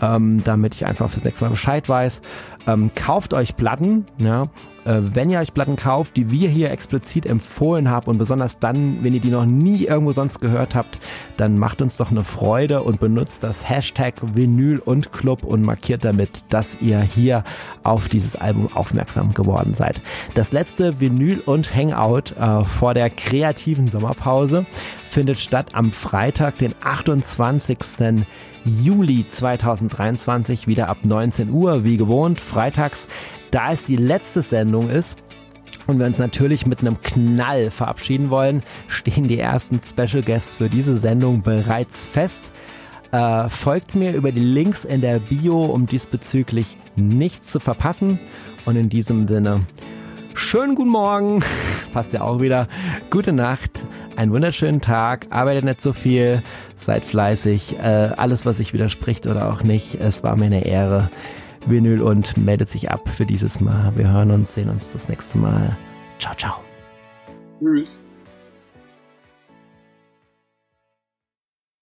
ähm, damit ich einfach fürs nächste Mal Bescheid weiß. Ähm, kauft euch Platten, ja. Äh, wenn ihr euch Platten kauft, die wir hier explizit empfohlen haben und besonders dann, wenn ihr die noch nie irgendwo sonst gehört habt, dann macht uns doch eine Freude und benutzt das Hashtag Vinyl und Club und markiert damit, dass ihr hier auf dieses Album aufmerksam geworden seid. Das letzte Vinyl und Hangout äh, vor der kreativen Sommerpause findet statt am Freitag, den 28. Juli 2023 wieder ab 19 Uhr, wie gewohnt, freitags, da es die letzte Sendung ist. Und wir uns natürlich mit einem Knall verabschieden wollen, stehen die ersten Special Guests für diese Sendung bereits fest. Äh, folgt mir über die Links in der Bio, um diesbezüglich nichts zu verpassen. Und in diesem Sinne, schönen guten Morgen, passt ja auch wieder, gute Nacht, einen wunderschönen Tag, arbeitet nicht so viel, seid fleißig, äh, alles, was sich widerspricht oder auch nicht, es war mir eine Ehre. Vinyl und meldet sich ab für dieses Mal. Wir hören uns, sehen uns das nächste Mal. Ciao, ciao. Tschüss.